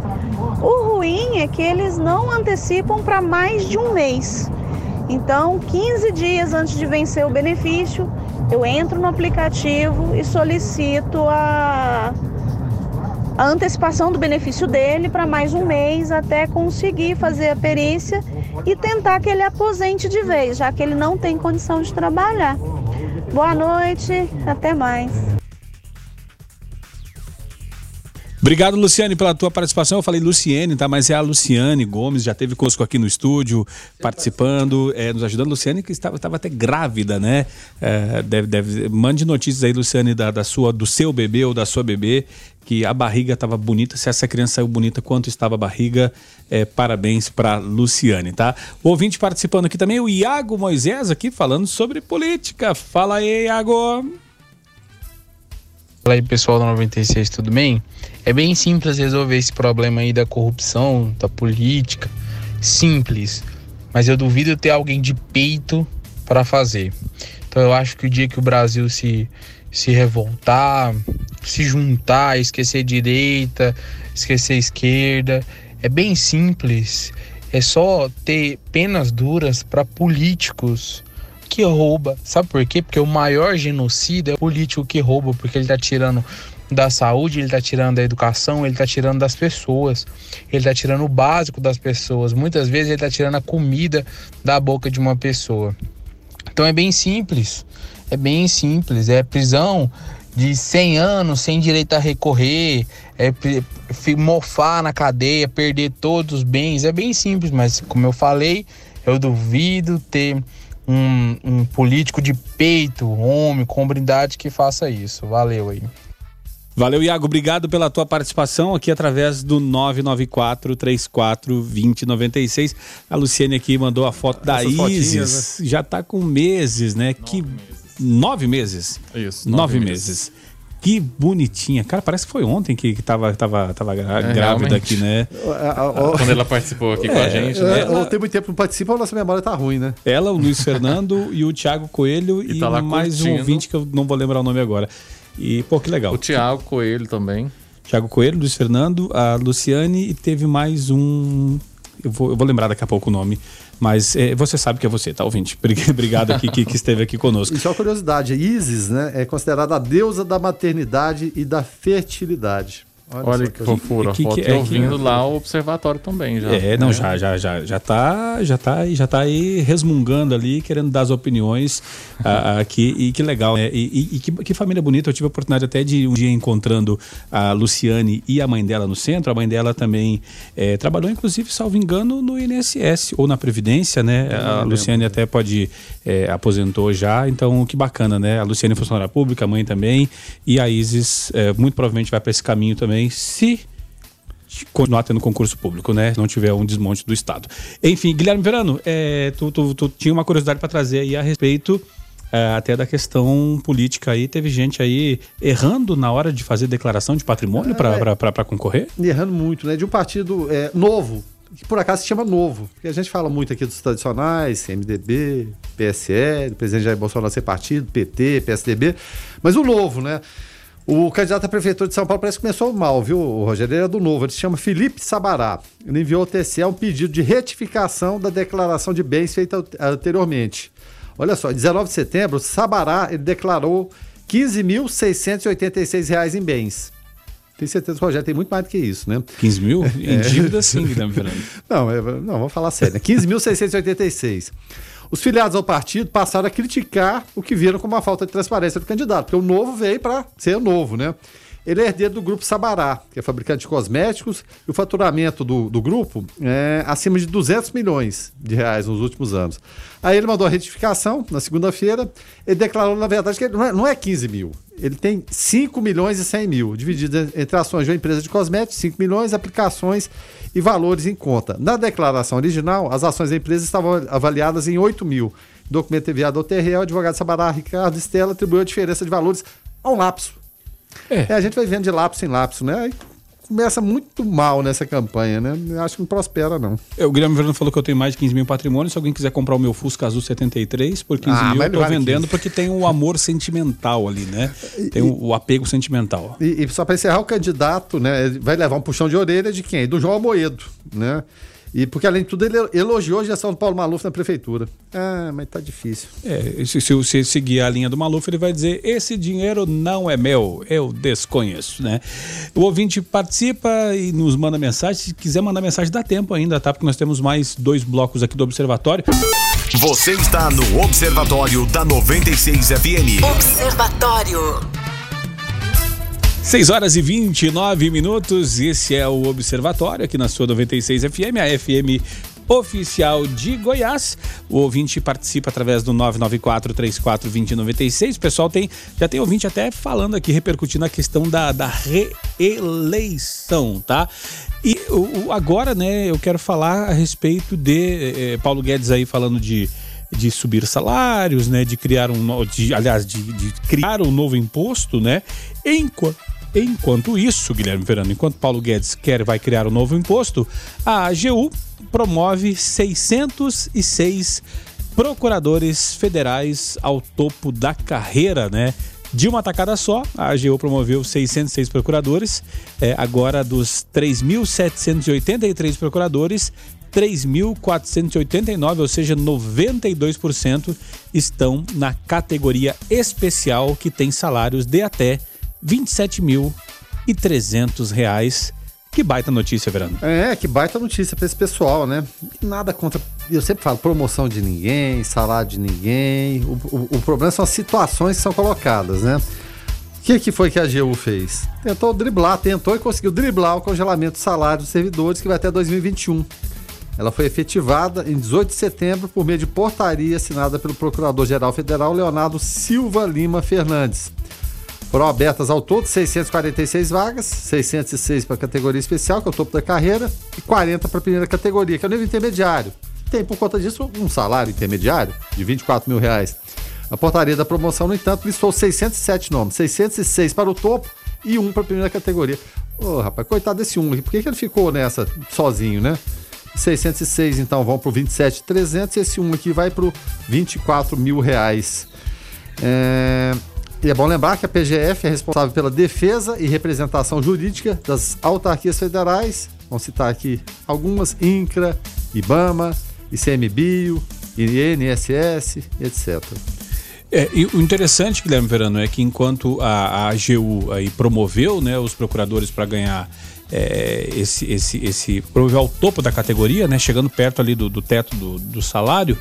S9: O ruim é que eles não antecipam para mais de um mês. Então, 15 dias antes de vencer o benefício, eu entro no aplicativo e solicito a a antecipação do benefício dele para mais um mês até conseguir fazer a perícia e tentar que ele aposente de vez, já que ele não tem condição de trabalhar. Boa noite, até mais.
S2: Obrigado, Luciane, pela tua participação. Eu falei Luciane, tá? Mas é a Luciane Gomes, já teve conosco aqui no estúdio, participando, é, nos ajudando. Luciane, que estava, estava até grávida, né? É, deve, deve, mande notícias aí, Luciane, da, da sua, do seu bebê ou da sua bebê, que a barriga estava bonita. Se essa criança saiu bonita, quanto estava a barriga, é, parabéns para Luciane, tá? O ouvinte participando aqui também, o Iago Moisés, aqui falando sobre política. Fala aí, Iago.
S10: Fala aí pessoal da 96, tudo bem? É bem simples resolver esse problema aí da corrupção, da política. Simples. Mas eu duvido ter alguém de peito para fazer. Então eu acho que o dia que o Brasil se, se revoltar, se juntar, esquecer direita, esquecer esquerda, é bem simples. É só ter penas duras para políticos que rouba. Sabe por quê? Porque o maior genocida é o político que rouba, porque ele tá tirando da saúde, ele tá tirando da educação, ele tá tirando das pessoas. Ele tá tirando o básico das pessoas. Muitas vezes ele tá tirando a comida da boca de uma pessoa. Então é bem simples. É bem simples. É prisão de 100 anos sem direito a recorrer, é mofar na cadeia, perder todos os bens. É bem simples, mas como eu falei, eu duvido ter um, um político de peito, homem, com hombridade que faça isso. Valeu aí.
S2: Valeu, Iago. Obrigado pela tua participação aqui através do 994 34 2096. A Luciane aqui mandou a foto da
S3: Essas
S2: Isis. Já tá com meses, né? que nove meses.
S4: Isso,
S2: Nove,
S4: nove
S2: meses. Que bonitinha. Cara, parece que foi ontem que, que tava, tava, tava gra-
S4: É,
S2: grávida
S4: realmente.
S2: aqui, né?
S4: Quando ela participou aqui com a gente, né?
S3: É, ou tem muito tempo que não participa, a nossa memória tá ruim, né?
S2: Ela, o Luiz Fernando e o Thiago Coelho e,
S4: tá lá
S2: mais um
S4: curtindo.
S2: ouvinte que eu não vou lembrar o nome agora. E, pô, que legal.
S4: O Thiago Coelho também.
S2: Thiago Coelho, Luiz Fernando, a Luciane e teve mais um. Eu vou, eu vou lembrar daqui a pouco o nome. Mas é, você sabe que é você, tá, ouvinte? [laughs] Brig- Obrigado aqui que, que esteve aqui conosco.
S3: E só uma curiosidade, Isis, né, é considerada a deusa da maternidade e da fertilidade.
S4: Olha
S3: só
S4: que fofura.
S2: que-
S4: Foto
S2: que- é que-
S4: ouvindo lá o observatório também já.
S2: É, não, já, já, já, já tá, já tá, aí- já tá aí resmungando ali, querendo dar as opiniões ah, aqui, e que legal, né? E, e- e que, que família bonita, eu tive a oportunidade até de um dia encontrando a Luciane e a mãe dela no centro, a mãe dela também eh, trabalhou, inclusive, salvo engano, no INSS ou na Previdência, né? A Luciane até pode, eh, aposentou já, então que bacana, né? A Luciane é funcionária pública, a mãe também, e a Isis eh, muito provavelmente vai para esse caminho também, se continuar tendo concurso público, né? Se não tiver um desmonte do Estado. Enfim, Guilherme Verano, é, tu, tu- tu tinha uma curiosidade para trazer aí a respeito é, até da questão política aí. Teve gente aí errando na hora de fazer declaração de patrimônio para concorrer?
S3: Errando muito, né? De um partido é, novo, que por acaso se chama Novo. Porque a gente fala muito aqui dos tradicionais, MDB, PSL, o presidente Jair Bolsonaro ser partido, PT, PSDB, mas o Novo, né? O candidato à prefeitura de São Paulo parece que começou mal, viu, o Rogério? Ele é do Novo, ele se chama Felipe Sabará. Ele enviou ao TCE um pedido de retificação da declaração de bens feita ante- anteriormente. Olha só, 19 de setembro, Sabará ele declarou 15.686 reais em bens. Tenho certeza que o Rogério tem muito mais do que isso, né?
S2: 15 mil? Em
S3: É.
S2: dívida, sim, Guilherme Verano. [laughs]
S3: Não, é- não, vamos falar sério. Né? 15.686. Os filiados ao partido passaram a criticar o que viram como uma falta de transparência do candidato, porque o novo veio para ser o novo, né? Ele é herdeiro do grupo Sabará, que é fabricante de cosméticos, e o faturamento do, do grupo é acima de 200 milhões de reais nos últimos anos. Aí ele mandou a retificação na segunda-feira, ele declarou, na verdade, que não é, não é 15 mil, ele tem 5 milhões e 100 mil, dividido entre ações de uma empresa de cosméticos, 5 milhões, aplicações e valores em conta. Na declaração original, as ações da empresa estavam avaliadas em 8 mil. Documento enviado ao TRE, o advogado Sabará Ricardo Estela atribuiu a diferença de valores a um lapso. É, a gente vai vendo de lapso em lapso, né? Aí começa muito mal nessa campanha, né? Acho que não prospera, não.
S2: É, O Guilherme Verano falou que eu tenho mais de 15 mil patrimônio. Se alguém quiser comprar o meu Fusca Azul 73 por 15
S3: Ah,
S2: mil, eu tô
S3: vale
S2: vendendo
S3: 15.
S2: porque tem o amor sentimental ali, né? Tem o, o apego sentimental.
S3: E, e só para encerrar, o candidato né, vai levar um puxão de orelha de quem? Do João Amoedo, né? E porque, além de tudo, ele elogiou a gestão do Paulo Maluf na prefeitura. Ah, mas tá difícil.
S2: É, se, se você seguir a linha do Maluf, ele vai dizer: esse dinheiro não é meu, eu desconheço, né? O ouvinte participa e nos manda mensagem. Se quiser mandar mensagem, dá tempo ainda, tá? Porque nós temos mais dois blocos aqui do Observatório.
S1: Você está no Observatório da 96 FM.
S5: Observatório.
S2: 6 horas e 29 minutos. Esse é o Observatório aqui na sua 96 FM, a FM oficial de Goiás. O ouvinte participa através do 994 34 2096. O pessoal tem já tem ouvinte até falando aqui repercutindo a questão da, da reeleição, tá? E o, o- agora, né, eu quero falar a respeito de eh, Paulo Guedes aí falando de de subir salários, né, de criar um, de, aliás, de, de criar um novo imposto, né? Enquanto Enquanto isso, Guilherme Verano, enquanto Paulo Guedes quer vai criar um novo imposto, a AGU promove 606 procuradores federais ao topo da carreira, né? De uma tacada só, a AGU promoveu 606 procuradores. É, agora, dos 3.783 procuradores, 3.489, ou seja, 92% estão na categoria especial que tem salários de até 27.300 reais. Que baita notícia, Verano.
S3: É, que baita notícia pra esse pessoal, né? Nada contra. Eu sempre falo promoção de ninguém, salário de ninguém. O, o- o problema são as situações que são colocadas, né? O que, que foi que a AGU fez? Tentou driblar, tentou e conseguiu driblar o congelamento do salário dos servidores que vai até 2021. Ela foi efetivada em 18 de setembro por meio de portaria assinada pelo Procurador-Geral Federal Leonardo Silva Lima Fernandes. Foram abertas ao todo 646 vagas, 606 para a categoria especial, que é o topo da carreira, e 40 para a primeira categoria, que é o nível intermediário. Tem, por conta disso, um salário intermediário de 24 mil reais. A portaria da promoção, no entanto, listou 607 nomes, 606 para o topo e um para a primeira categoria. Ô, rapaz, coitado desse um aqui, por que, que ele ficou nessa sozinho, né? 606 então vão para o 27,300 e esse um aqui vai para o 24 mil reais. É... E é bom lembrar que a PGF é responsável pela defesa e representação jurídica das autarquias federais. Vamos citar aqui algumas: INCRA, IBAMA, ICMBio, INSS, etc.
S2: É, o interessante, Guilherme Verano, é que enquanto a, a AGU aí promoveu né, os procuradores para ganhar é, esse, esse, esse promoveu ao topo da categoria, né, chegando perto ali do, do teto do, do salário,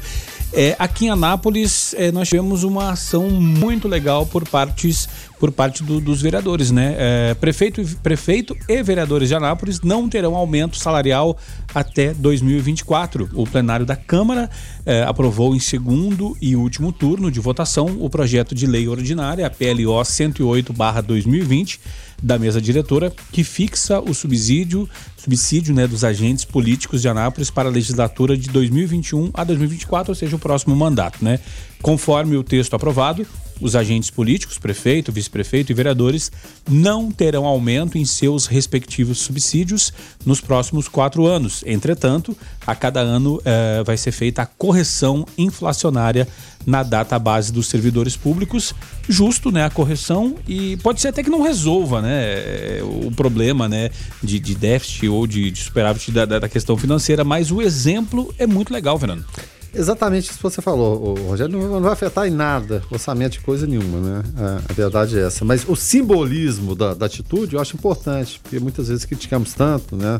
S2: é, aqui em Anápolis, é, nós tivemos uma ação muito legal por partes por parte do, dos vereadores, né? É, prefeito, prefeito e vereadores de Anápolis não terão aumento salarial até 2024. O plenário da Câmara é, aprovou em segundo e último turno de votação o projeto de lei ordinária, a PLO 108/2020 da mesa diretora, que fixa o subsídio, subsídio né, dos agentes políticos de Anápolis para a legislatura de 2021 a 2024, ou seja, o próximo mandato. Né? Conforme o texto aprovado, os agentes políticos, prefeito, vice-prefeito e vereadores, não terão aumento em seus respectivos subsídios nos próximos quatro anos. Entretanto, a cada ano eh, vai ser feita a correção inflacionária na data base dos servidores públicos, justo, né, a correção e pode ser até que não resolva, né, o problema, né, de, de déficit ou de, de superávit da, da questão financeira, mas o exemplo é muito legal, Fernando.
S3: Exatamente isso que você falou, Rogério. Não, não vai afetar em nada orçamento de coisa nenhuma, né? A, a verdade é essa. Mas o simbolismo da, da, atitude eu acho importante, porque muitas vezes criticamos tanto, né?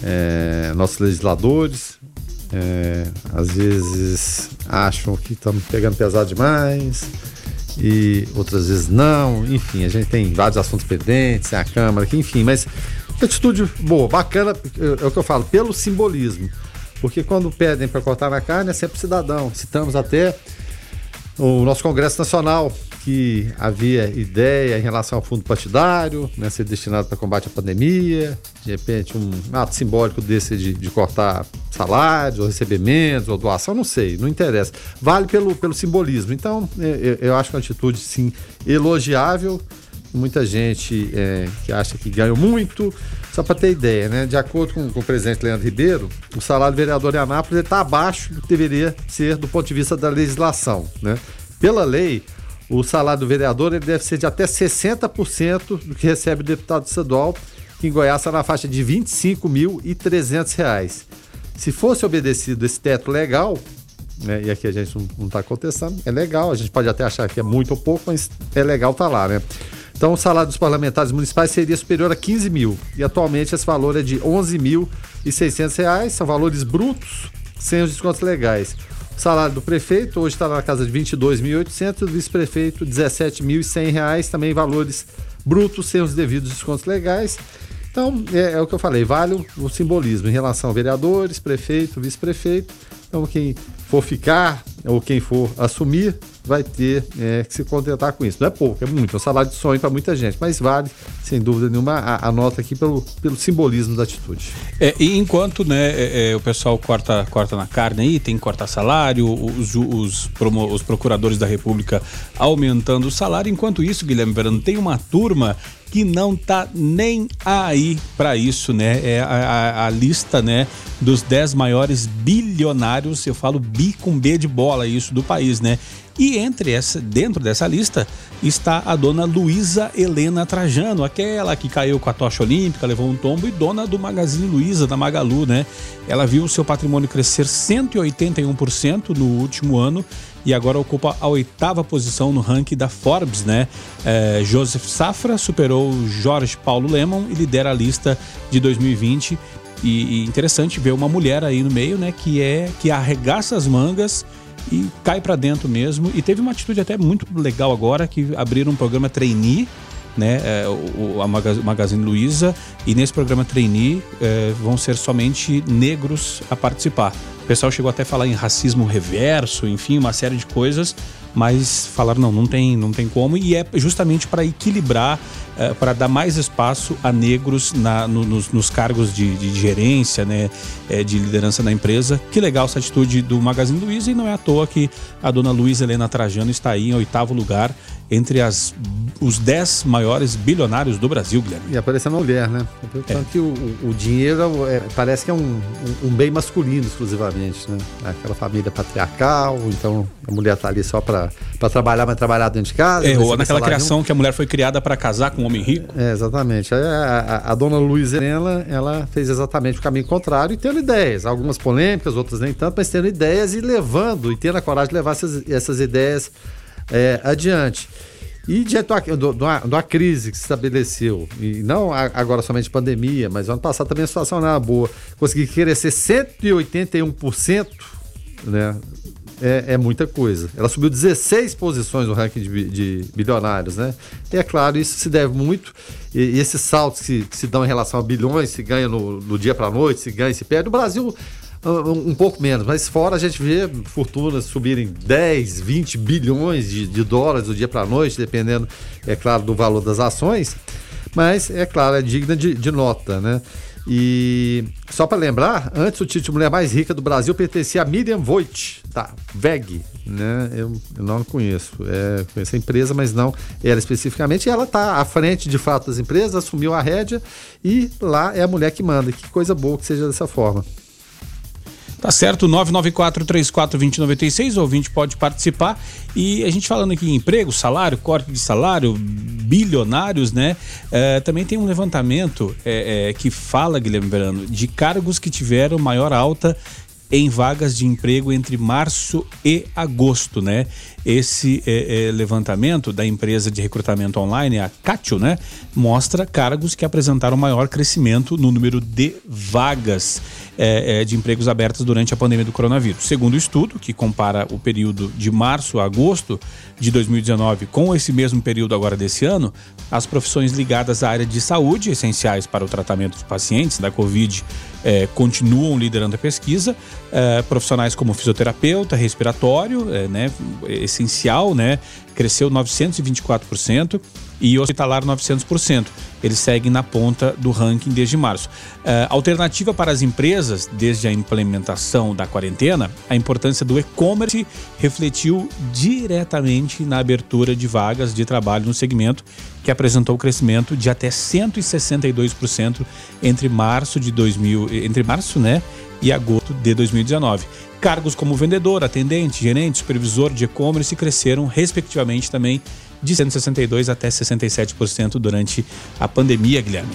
S3: É, nossos legisladores, é, às vezes acham que estamos pegando pesado demais e outras vezes não. Enfim, a gente tem vários assuntos pendentes, a Câmara, aqui, enfim, mas atitude boa, bacana, é, é o que eu falo, pelo simbolismo. Porque quando pedem para cortar na carne é sempre cidadão. Citamos até o nosso Congresso Nacional, que havia ideia em relação ao fundo partidário, né, ser destinado para combate à pandemia, de repente um ato simbólico desse de, de cortar salários, ou recebimentos, ou doação, não sei, não interessa. Vale pelo, pelo simbolismo. Então, eu, é, é, eu acho uma atitude, sim, elogiável. Muita gente é, que acha que ganhou muito, só para ter ideia, né? De acordo com, com, o presidente Leandro Ribeiro, o salário do vereador em Anápolis está abaixo do que deveria ser do ponto de vista da legislação, né? Pela lei, o salário do vereador ele deve ser de até 60% do que recebe o deputado estadual, que em Goiás está na faixa de R$ 25.300. Se fosse obedecido esse teto legal, né, e aqui a gente não está contestando, é legal, a gente pode até achar que é muito ou pouco, mas é legal estar tá lá, né? Então, o salário dos parlamentares municipais seria superior a 15 mil. E atualmente esse valor é de 11.600 reais. São valores brutos, sem os descontos legais. O salário do prefeito hoje está na casa de 22.800, do vice-prefeito 17.100 reais, também valores brutos sem os devidos descontos legais. Então, é, é o que eu falei, vale o, o simbolismo em relação a vereadores, prefeito, vice-prefeito. Então, quem for ficar ou quem for assumir vai ter é, que se contentar com isso. Não é pouco, é muito, é um salário de sonho para muita gente, mas vale, sem dúvida nenhuma, a, a, nota aqui pelo, pelo simbolismo da atitude.
S2: É, e enquanto né, é, é o pessoal corta, corta na carne aí, tem que cortar salário, os, os, promo, os procuradores da República aumentando o salário, enquanto isso, Guilherme Verano, tem uma turma que não tá nem aí para isso, né? É a, a, a, lista, né, dos 10 maiores bilionários, eu falo bi com B de bola isso do país, né? E entre essa, dentro dessa lista está a dona Luísa Helena Trajano, aquela que caiu com a tocha olímpica, levou um tombo e dona do Magazine Luiza, da Magalu, né? Ela viu o seu patrimônio crescer 181% no último ano e agora ocupa a oitava posição no ranking da Forbes, né? É, Joseph Safra superou Jorge Paulo Lemon e lidera a lista de 2020. E, e, interessante ver uma mulher aí no meio, né? Que é que arregaça as mangas e cai para dentro mesmo. E teve uma atitude até muito legal agora que abriram um programa trainee né, é, o, a Magazine Luiza, e nesse programa trainee é, vão ser somente negros a participar. Pessoal chegou até a falar em racismo reverso, enfim, uma série de coisas, mas falaram não, não tem, não tem como e é justamente para equilibrar, eh, para dar mais espaço a negros na, no- nos, nos cargos de, de gerência, né, eh, de liderança na empresa. Que legal essa atitude do Magazine Luiza e não é à toa que a dona Luiza Helena Trajano está aí em oitavo lugar entre as, os 10 maiores bilionários do Brasil, Guilherme.
S3: E aparecendo uma mulher, né? Tanto que o, o- dinheiro é- parece que é um, um- um bem masculino exclusivamente, né? Aquela família patriarcal, então a mulher tá ali só para trabalhar, mas trabalhar dentro de casa.
S2: É, ou naquela criação que a mulher foi criada para casar com homem rico.
S3: É, exatamente. A, a- a dona Luiz ela fez exatamente o caminho contrário e tendo ideias, algumas polêmicas, outras nem tanto, mas tendo ideias e levando, e tendo a coragem de levar essas, essas ideias é, adiante. E diante uma crise que se estabeleceu, e não agora somente pandemia, mas ano passado também a situação não era boa, conseguir crescer 181%, né? É, é muita coisa. Ela subiu 16 posições no ranking de, de bilionários, né? E é claro, isso se deve muito. E, e esses saltos que, que se dão em relação a bilhões, se ganha no, do dia para noite, se ganha, se perde. No Brasil, ah, um, um pouco menos, mas fora a gente vê fortunas subirem 10, 20 bilhões de, de dólares do dia para noite, dependendo, é claro, do valor das ações. Mas, é claro, é digna de, de nota, né? E só para lembrar, antes o título de mulher mais rica do Brasil pertencia a Miriam Voigt, da VEG, né? Eu, eu não conheço, é, conheço a empresa, mas não ela especificamente. E ela está à frente, de fato, das empresas, assumiu a rédea e lá é a mulher que manda. Que coisa boa que seja dessa forma.
S2: Tá certo, 994-34-2096, o ouvinte pode participar. E a gente falando aqui em emprego, salário, corte de salário, bilionários, né? É, também tem um levantamento é, é, que fala, Guilherme Verano, de cargos que tiveram maior alta em vagas de emprego entre março e agosto, né? Esse é, é, levantamento da empresa de recrutamento online, a Catio, né? Mostra cargos que apresentaram maior crescimento no número de vagas é, é, de empregos abertos durante a pandemia do coronavírus. Segundo o estudo, que compara o período de março a agosto de 2019 com esse mesmo período agora desse ano, as profissões ligadas à área de saúde, essenciais para o tratamento dos pacientes da Covid, é, continuam liderando a pesquisa. É, profissionais como fisioterapeuta, respiratório, é, né, essencial, né, cresceu 924% e hospitalar 900%. Eles seguem na ponta do ranking desde março. É, alternativa para as empresas, desde a implementação da quarentena, a importância do e-commerce refletiu diretamente na abertura de vagas de trabalho no segmento, que apresentou crescimento de até 162% entre março de 2000, entre março, né, e agosto de 2019. Cargos como vendedor, atendente, gerente, supervisor de e-commerce cresceram respectivamente também de 162 até 67% durante a pandemia, Guilherme.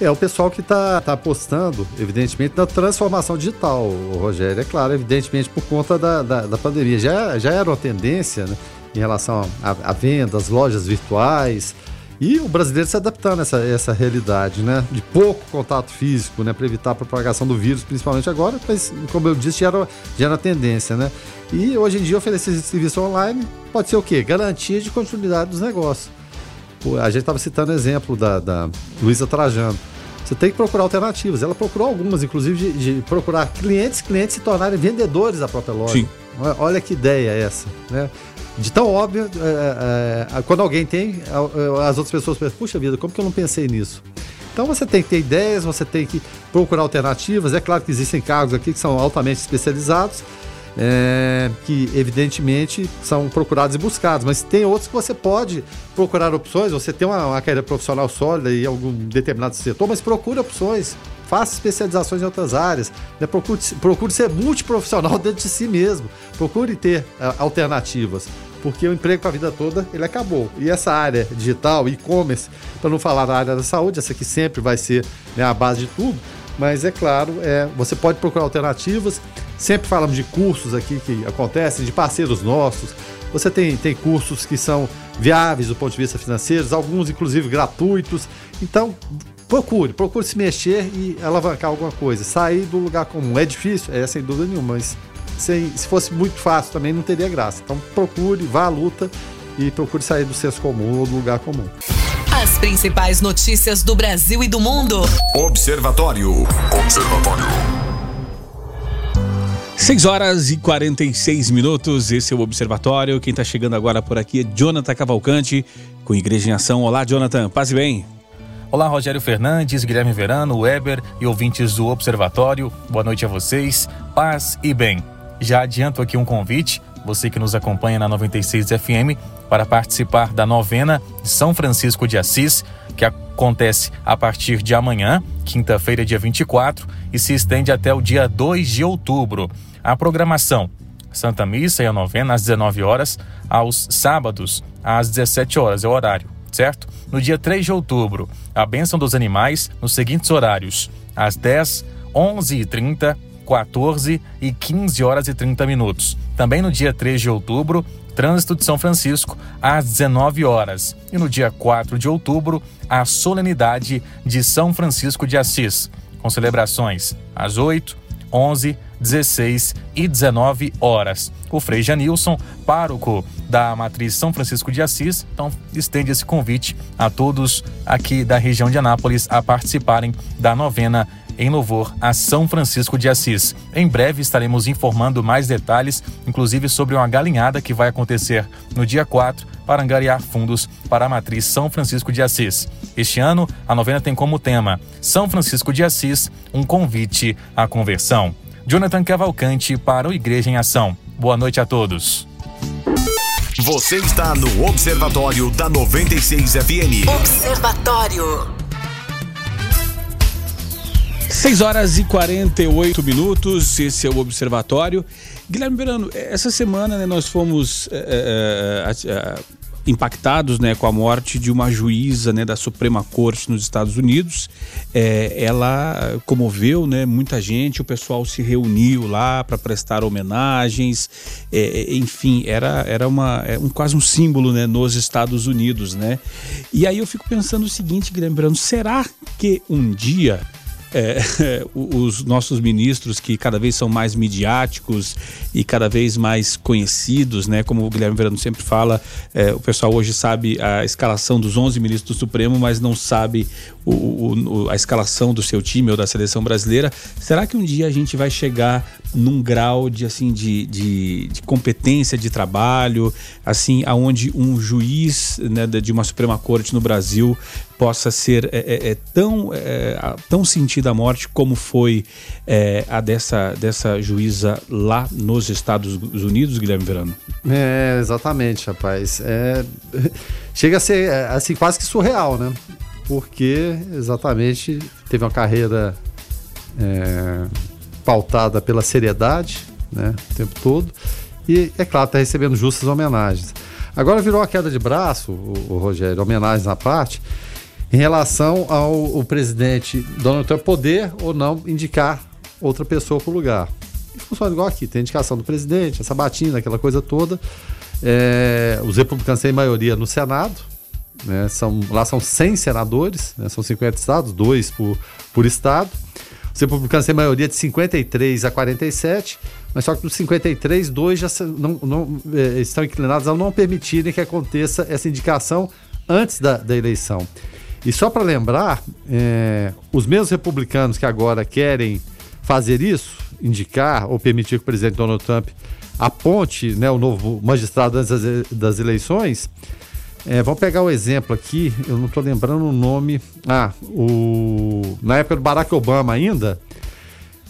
S3: É o pessoal que está tá apostando, evidentemente, na transformação digital, Rogério. É claro, evidentemente, por conta da, da, da pandemia. Já, já era uma tendência né, em relação a, a vendas, lojas virtuais. E o brasileiro se adaptando a essa, realidade, né? De pouco contato físico, né? Para evitar a propagação do vírus, principalmente agora, mas, como eu disse, já era, era tendência, né? E hoje em dia oferecer esse serviço online pode ser o quê? Garantia de continuidade dos negócios. A gente estava citando o exemplo da, da Luísa Trajano. Você tem que procurar alternativas. Ela procurou algumas, inclusive, de, de procurar clientes, clientes se tornarem vendedores da própria loja.
S2: Sim.
S3: Olha- que ideia é essa, né? De tão óbvio, é, é, quando alguém tem, a- as outras pessoas pensam, puxa vida, como que eu não pensei nisso? Então você tem que ter ideias, você tem que procurar alternativas. É claro que existem cargos aqui que são altamente especializados, é, que evidentemente são procurados e buscados, mas tem outros que você pode procurar opções. Você tem uma, uma carreira profissional sólida em algum determinado setor, mas procure opções. Faça especializações em outras áreas. Né? Procure, procure ser multiprofissional [laughs] dentro de si mesmo. Procure ter ah, alternativas. Porque o emprego para a vida toda, ele acabou. E essa área digital, e-commerce, para não falar na área da saúde, essa aqui sempre vai ser né, a base de tudo, mas é claro, é, você pode procurar alternativas. Sempre falamos de cursos aqui que acontecem, de parceiros nossos. Você tem, tem cursos que são viáveis do ponto de vista financeiro, alguns inclusive gratuitos. Então, procure, procure se mexer e alavancar alguma coisa. Sair do lugar comum. É difícil? É, sem dúvida nenhuma, mas sem- se fosse muito fácil também não teria graça. Então, procure, vá à luta e procure sair do senso comum ou do lugar comum.
S5: As principais notícias do Brasil e do mundo.
S1: Observatório. Observatório.
S2: 6 horas e 46 minutos, esse é o Observatório. Quem está chegando agora por aqui é Jonathan Cavalcante, com Igreja em Ação. Olá, Jonathan, paz e bem.
S11: Olá, Rogério Fernandes, Guilherme Verano, Weber e ouvintes do Observatório. Boa noite a vocês, paz e bem. Já adianto aqui um convite, você que nos acompanha na 96 FM, para participar da novena de São Francisco de Assis, que acontece a partir de amanhã, quinta-feira, dia 24, e se estende até o dia 2 de outubro. A programação: Santa Missa e a novena às 19 horas, aos sábados às 17 horas, é o horário, certo? No dia 3 de outubro, a bênção dos animais nos seguintes horários: às 10, 11 e 30, 14 e 15 horas e 30 minutos. Também no dia 3 de outubro, trânsito de São Francisco às 19 horas. E no dia 4 de outubro, a solenidade de São Francisco de Assis, com celebrações às 8, 11, 16 e 19 horas. O Frei Janilson, pároco da Matriz São Francisco de Assis, então estende esse convite a todos aqui da região de Anápolis a participarem da novena em louvor a São Francisco de Assis. Em breve estaremos informando mais detalhes, inclusive sobre uma galinhada que vai acontecer no dia 4 para angariar fundos para a matriz São Francisco de Assis. Este ano, a novena tem como tema São Francisco de Assis, um convite à conversão. Jonathan Cavalcante para o Igreja em Ação. Boa noite a todos.
S1: Você está no Observatório da 96 FM.
S5: Observatório.
S2: 6 horas e 48 minutos, esse é o Observatório. Guilherme Verano, essa semana né, nós fomos é, é, é, impactados né, com a morte de uma juíza né, da Suprema Corte nos Estados Unidos. ela comoveu né, muita gente, o pessoal se reuniu lá para prestar homenagens, enfim, era, era uma, um, quase um símbolo né, nos Estados Unidos. Né? E aí eu fico pensando o seguinte, Guilherme Verano, será que um dia é, [laughs] os nossos ministros que cada vez são mais midiáticos e cada vez mais conhecidos, né? Como o Guilherme Verano sempre fala, é, o pessoal hoje sabe a escalação dos 11 ministros do Supremo, mas não sabe o, o, a escalação do seu time ou da seleção brasileira. Será que um dia a gente vai chegar num grau de assim de, de, de competência de trabalho, assim, aonde um juiz né, de uma Suprema Corte no Brasil possa ser é, é, é tão, é, tão sentida a morte como foi é, a dessa, dessa juíza lá nos Estados Unidos, Guilherme Verano?
S3: É, exatamente, rapaz. É, [laughs] chega a ser assim, quase que surreal, né? Porque exatamente teve uma carreira é, pautada pela seriedade né, o tempo todo. E, é claro, está recebendo justas homenagens. Agora virou a queda de braço, o, o Rogério, homenagens à parte em relação ao presidente Donald Trump poder ou não indicar outra pessoa para o lugar. Funciona igual aqui, tem indicação do presidente, essa batina, aquela coisa toda. É, os republicanos têm maioria no Senado, né, são, lá são 100 senadores, né, são 50 estados, dois por, por estado. Os republicanos têm maioria de 53 a 47, mas só que dos 53, dois já não, não, é, estão inclinados a não permitirem que aconteça essa indicação antes da, da eleição. E só para lembrar, é, os mesmos republicanos que agora querem fazer isso, indicar ou permitir que o presidente Donald Trump aponte né, o novo magistrado antes das, eleições, é, vamos pegar o exemplo aqui, eu não estou lembrando o nome. Ah, o, na época do Barack Obama ainda,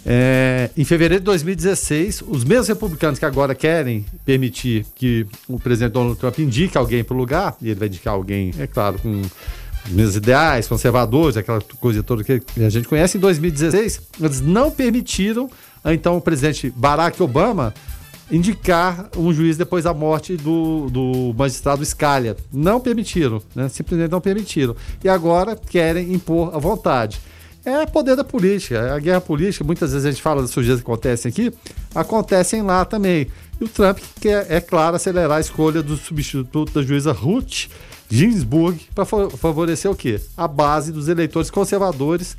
S3: é, em fevereiro de 2016, os mesmos republicanos que agora querem permitir que o presidente Donald Trump indique alguém para o lugar, e ele vai indicar alguém, é claro, com meus ideais, conservadores, aquela coisa toda que a gente conhece, em 2016, eles não permitiram, então, o presidente Barack Obama indicar um juiz depois da morte do, do magistrado Scalia. Não permitiram, né? simplesmente não permitiram. E agora querem impor a vontade. É poder da política, é a guerra política, muitas vezes a gente fala das sujeiras que acontecem aqui, acontecem lá também. E o Trump quer, é claro, acelerar a escolha do substituto da juíza Ruth Ginsburg para favorecer o quê? A base dos eleitores conservadores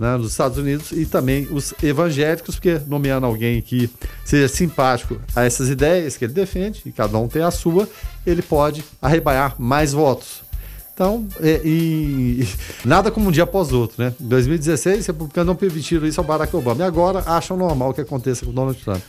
S3: né, nos Estados Unidos e também os evangélicos, porque nomeando alguém que seja simpático a essas ideias que ele defende, e cada um tem a sua, ele pode arrebanhar mais votos. Então, é, e, nada como um dia após outro, né? Em 2016, os republicanos não permitiram isso ao Barack Obama. E agora acham normal que aconteça com Donald Trump.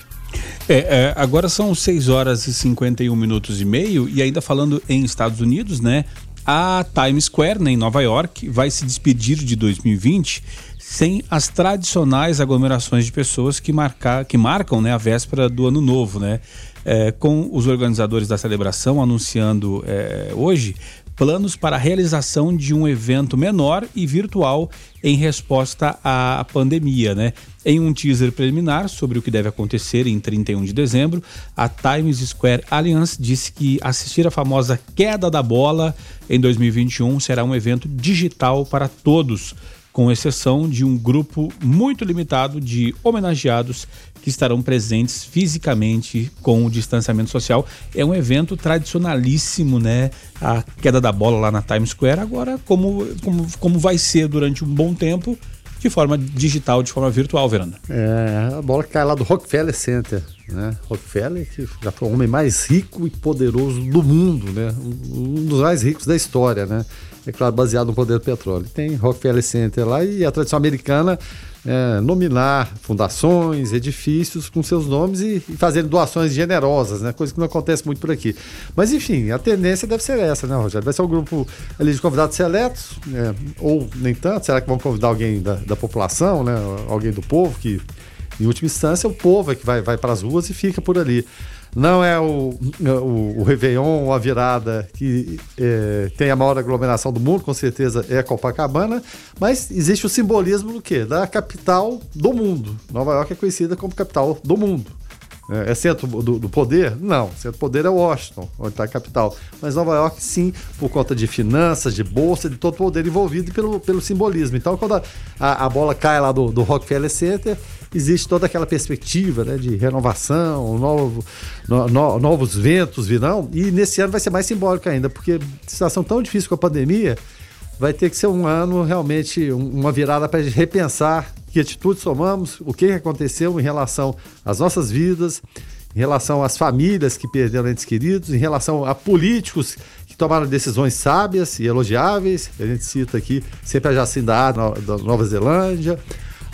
S2: É, é, agora são 6 horas e 51 minutos e meio, e ainda falando em Estados Unidos, né? A Times Square, né, em Nova York, vai se despedir de 2020 sem as tradicionais aglomerações de pessoas que, marcar, que marcam né, a véspera do ano novo, né? É, com os organizadores da celebração anunciando é, hoje planos para a realização de um evento menor e virtual em resposta à pandemia, né? Em um teaser preliminar sobre o que deve acontecer em 31 de dezembro, a Times Square Alliance disse que assistir a famosa queda da bola em 2021 será um evento digital para todos, com exceção de um grupo muito limitado de homenageados que estarão presentes fisicamente com o distanciamento social. É um evento tradicionalíssimo, né? A queda da bola lá na Times Square. Agora, como, como, como vai ser durante um bom tempo, de forma digital, de forma virtual, Veranda.
S3: É, a bola cai lá do Rockefeller Center, né? Rockefeller, que já foi o homem mais rico e poderoso do mundo, né? Um dos mais ricos da história, né? É claro, baseado no poder do petróleo. Tem Rockefeller Center lá e a tradição americana é, nominar fundações, edifícios com seus nomes e, e fazer doações generosas, né? Coisa que não acontece muito por aqui. Mas enfim, a tendência deve ser essa, né, Rogério? Vai ser um grupo ali de convidados seletos, né? ou nem tanto. Será que vão convidar alguém da, da população, né? Alguém do povo que, em última instância, o povo é que vai, vai para as ruas e fica por ali. Não é o, o, o Réveillon ou a virada que é, tem a maior aglomeração do mundo, com certeza é Copacabana, mas existe o simbolismo do quê? Da capital do mundo. Nova York é conhecida como capital do mundo. É, é centro do, do, poder? Não. Centro do poder é Washington, onde está a capital. Mas Nova York, sim, por conta de finanças, de bolsa, de todo o poder envolvido pelo, pelo simbolismo. Então, quando a, a, a bola cai lá do, do Rockefeller Center, existe toda aquela perspectiva né, de renovação, novo, no, no, novos ventos virão. E nesse ano vai ser mais simbólico ainda, porque situação tão difícil com a pandemia, vai ter que ser um ano realmente uma virada para repensar que atitudes tomamos, o que aconteceu em relação às nossas vidas, em relação às famílias que perderam entes queridos, em relação a políticos que tomaram decisões sábias e elogiáveis. A gente cita aqui sempre a Jacinda da Nova Zelândia,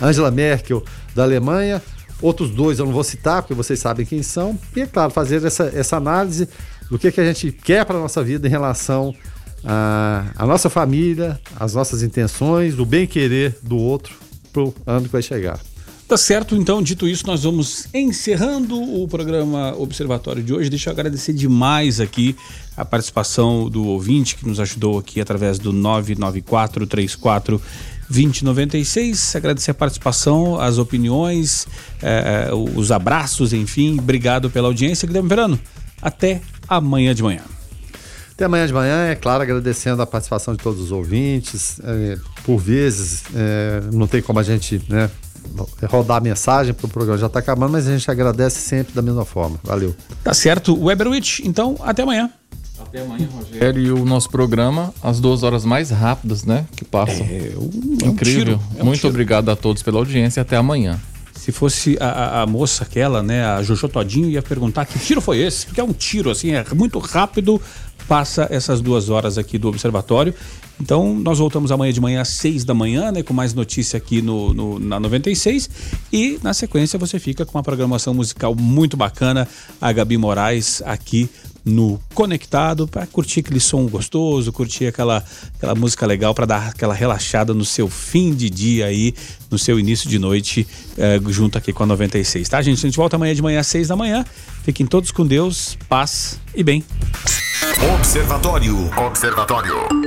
S3: Angela Merkel da Alemanha. Outros dois eu não vou citar, porque vocês sabem quem são. E, é claro, fazer essa, essa análise do que, que a gente quer para a nossa vida em relação à, nossa família, às nossas intenções, o bem-querer do outro para o ano que vai chegar.
S2: Tá certo, então, dito isso, nós vamos encerrando o programa Observatório de hoje. Deixa eu agradecer demais aqui a participação do ouvinte que nos ajudou aqui através do 99434 2096. Agradecer a participação, as opiniões, eh, os abraços, enfim. Obrigado pela audiência. Guilherme Verano, até amanhã de manhã.
S3: Até amanhã de manhã, é claro, agradecendo a participação de todos os ouvintes. É, por vezes, é, não tem como a gente né, rodar a mensagem, porque o programa já está acabando, mas a gente agradece sempre da mesma forma. Valeu.
S2: Tá certo. Weberwitch, então, até amanhã.
S4: Até amanhã, Rogério. E o nosso programa, as duas horas mais rápidas, né? Que passam. É, um, Incrível. É um tiro, é um Muito tiro. obrigado a todos pela audiência. Até amanhã.
S2: Se fosse a, a, moça aquela, né, a Jojo Todinho, ia perguntar que tiro foi esse? Porque é um tiro, assim, é muito rápido, passa essas duas horas aqui do Observatório. Então, nós voltamos amanhã de manhã às seis da manhã, né, com mais notícia aqui no, no, na 96. E, na sequência, você fica com uma programação musical muito bacana. A Gabi Moraes aqui no Conectado para curtir aquele som gostoso, curtir aquela, aquela música legal para dar aquela relaxada no seu fim de dia aí, no seu início de noite, eh, junto aqui com a 96, tá, gente? A gente volta amanhã de manhã às 6 da manhã. Fiquem todos com Deus, paz e bem.
S1: Observatório. Observatório.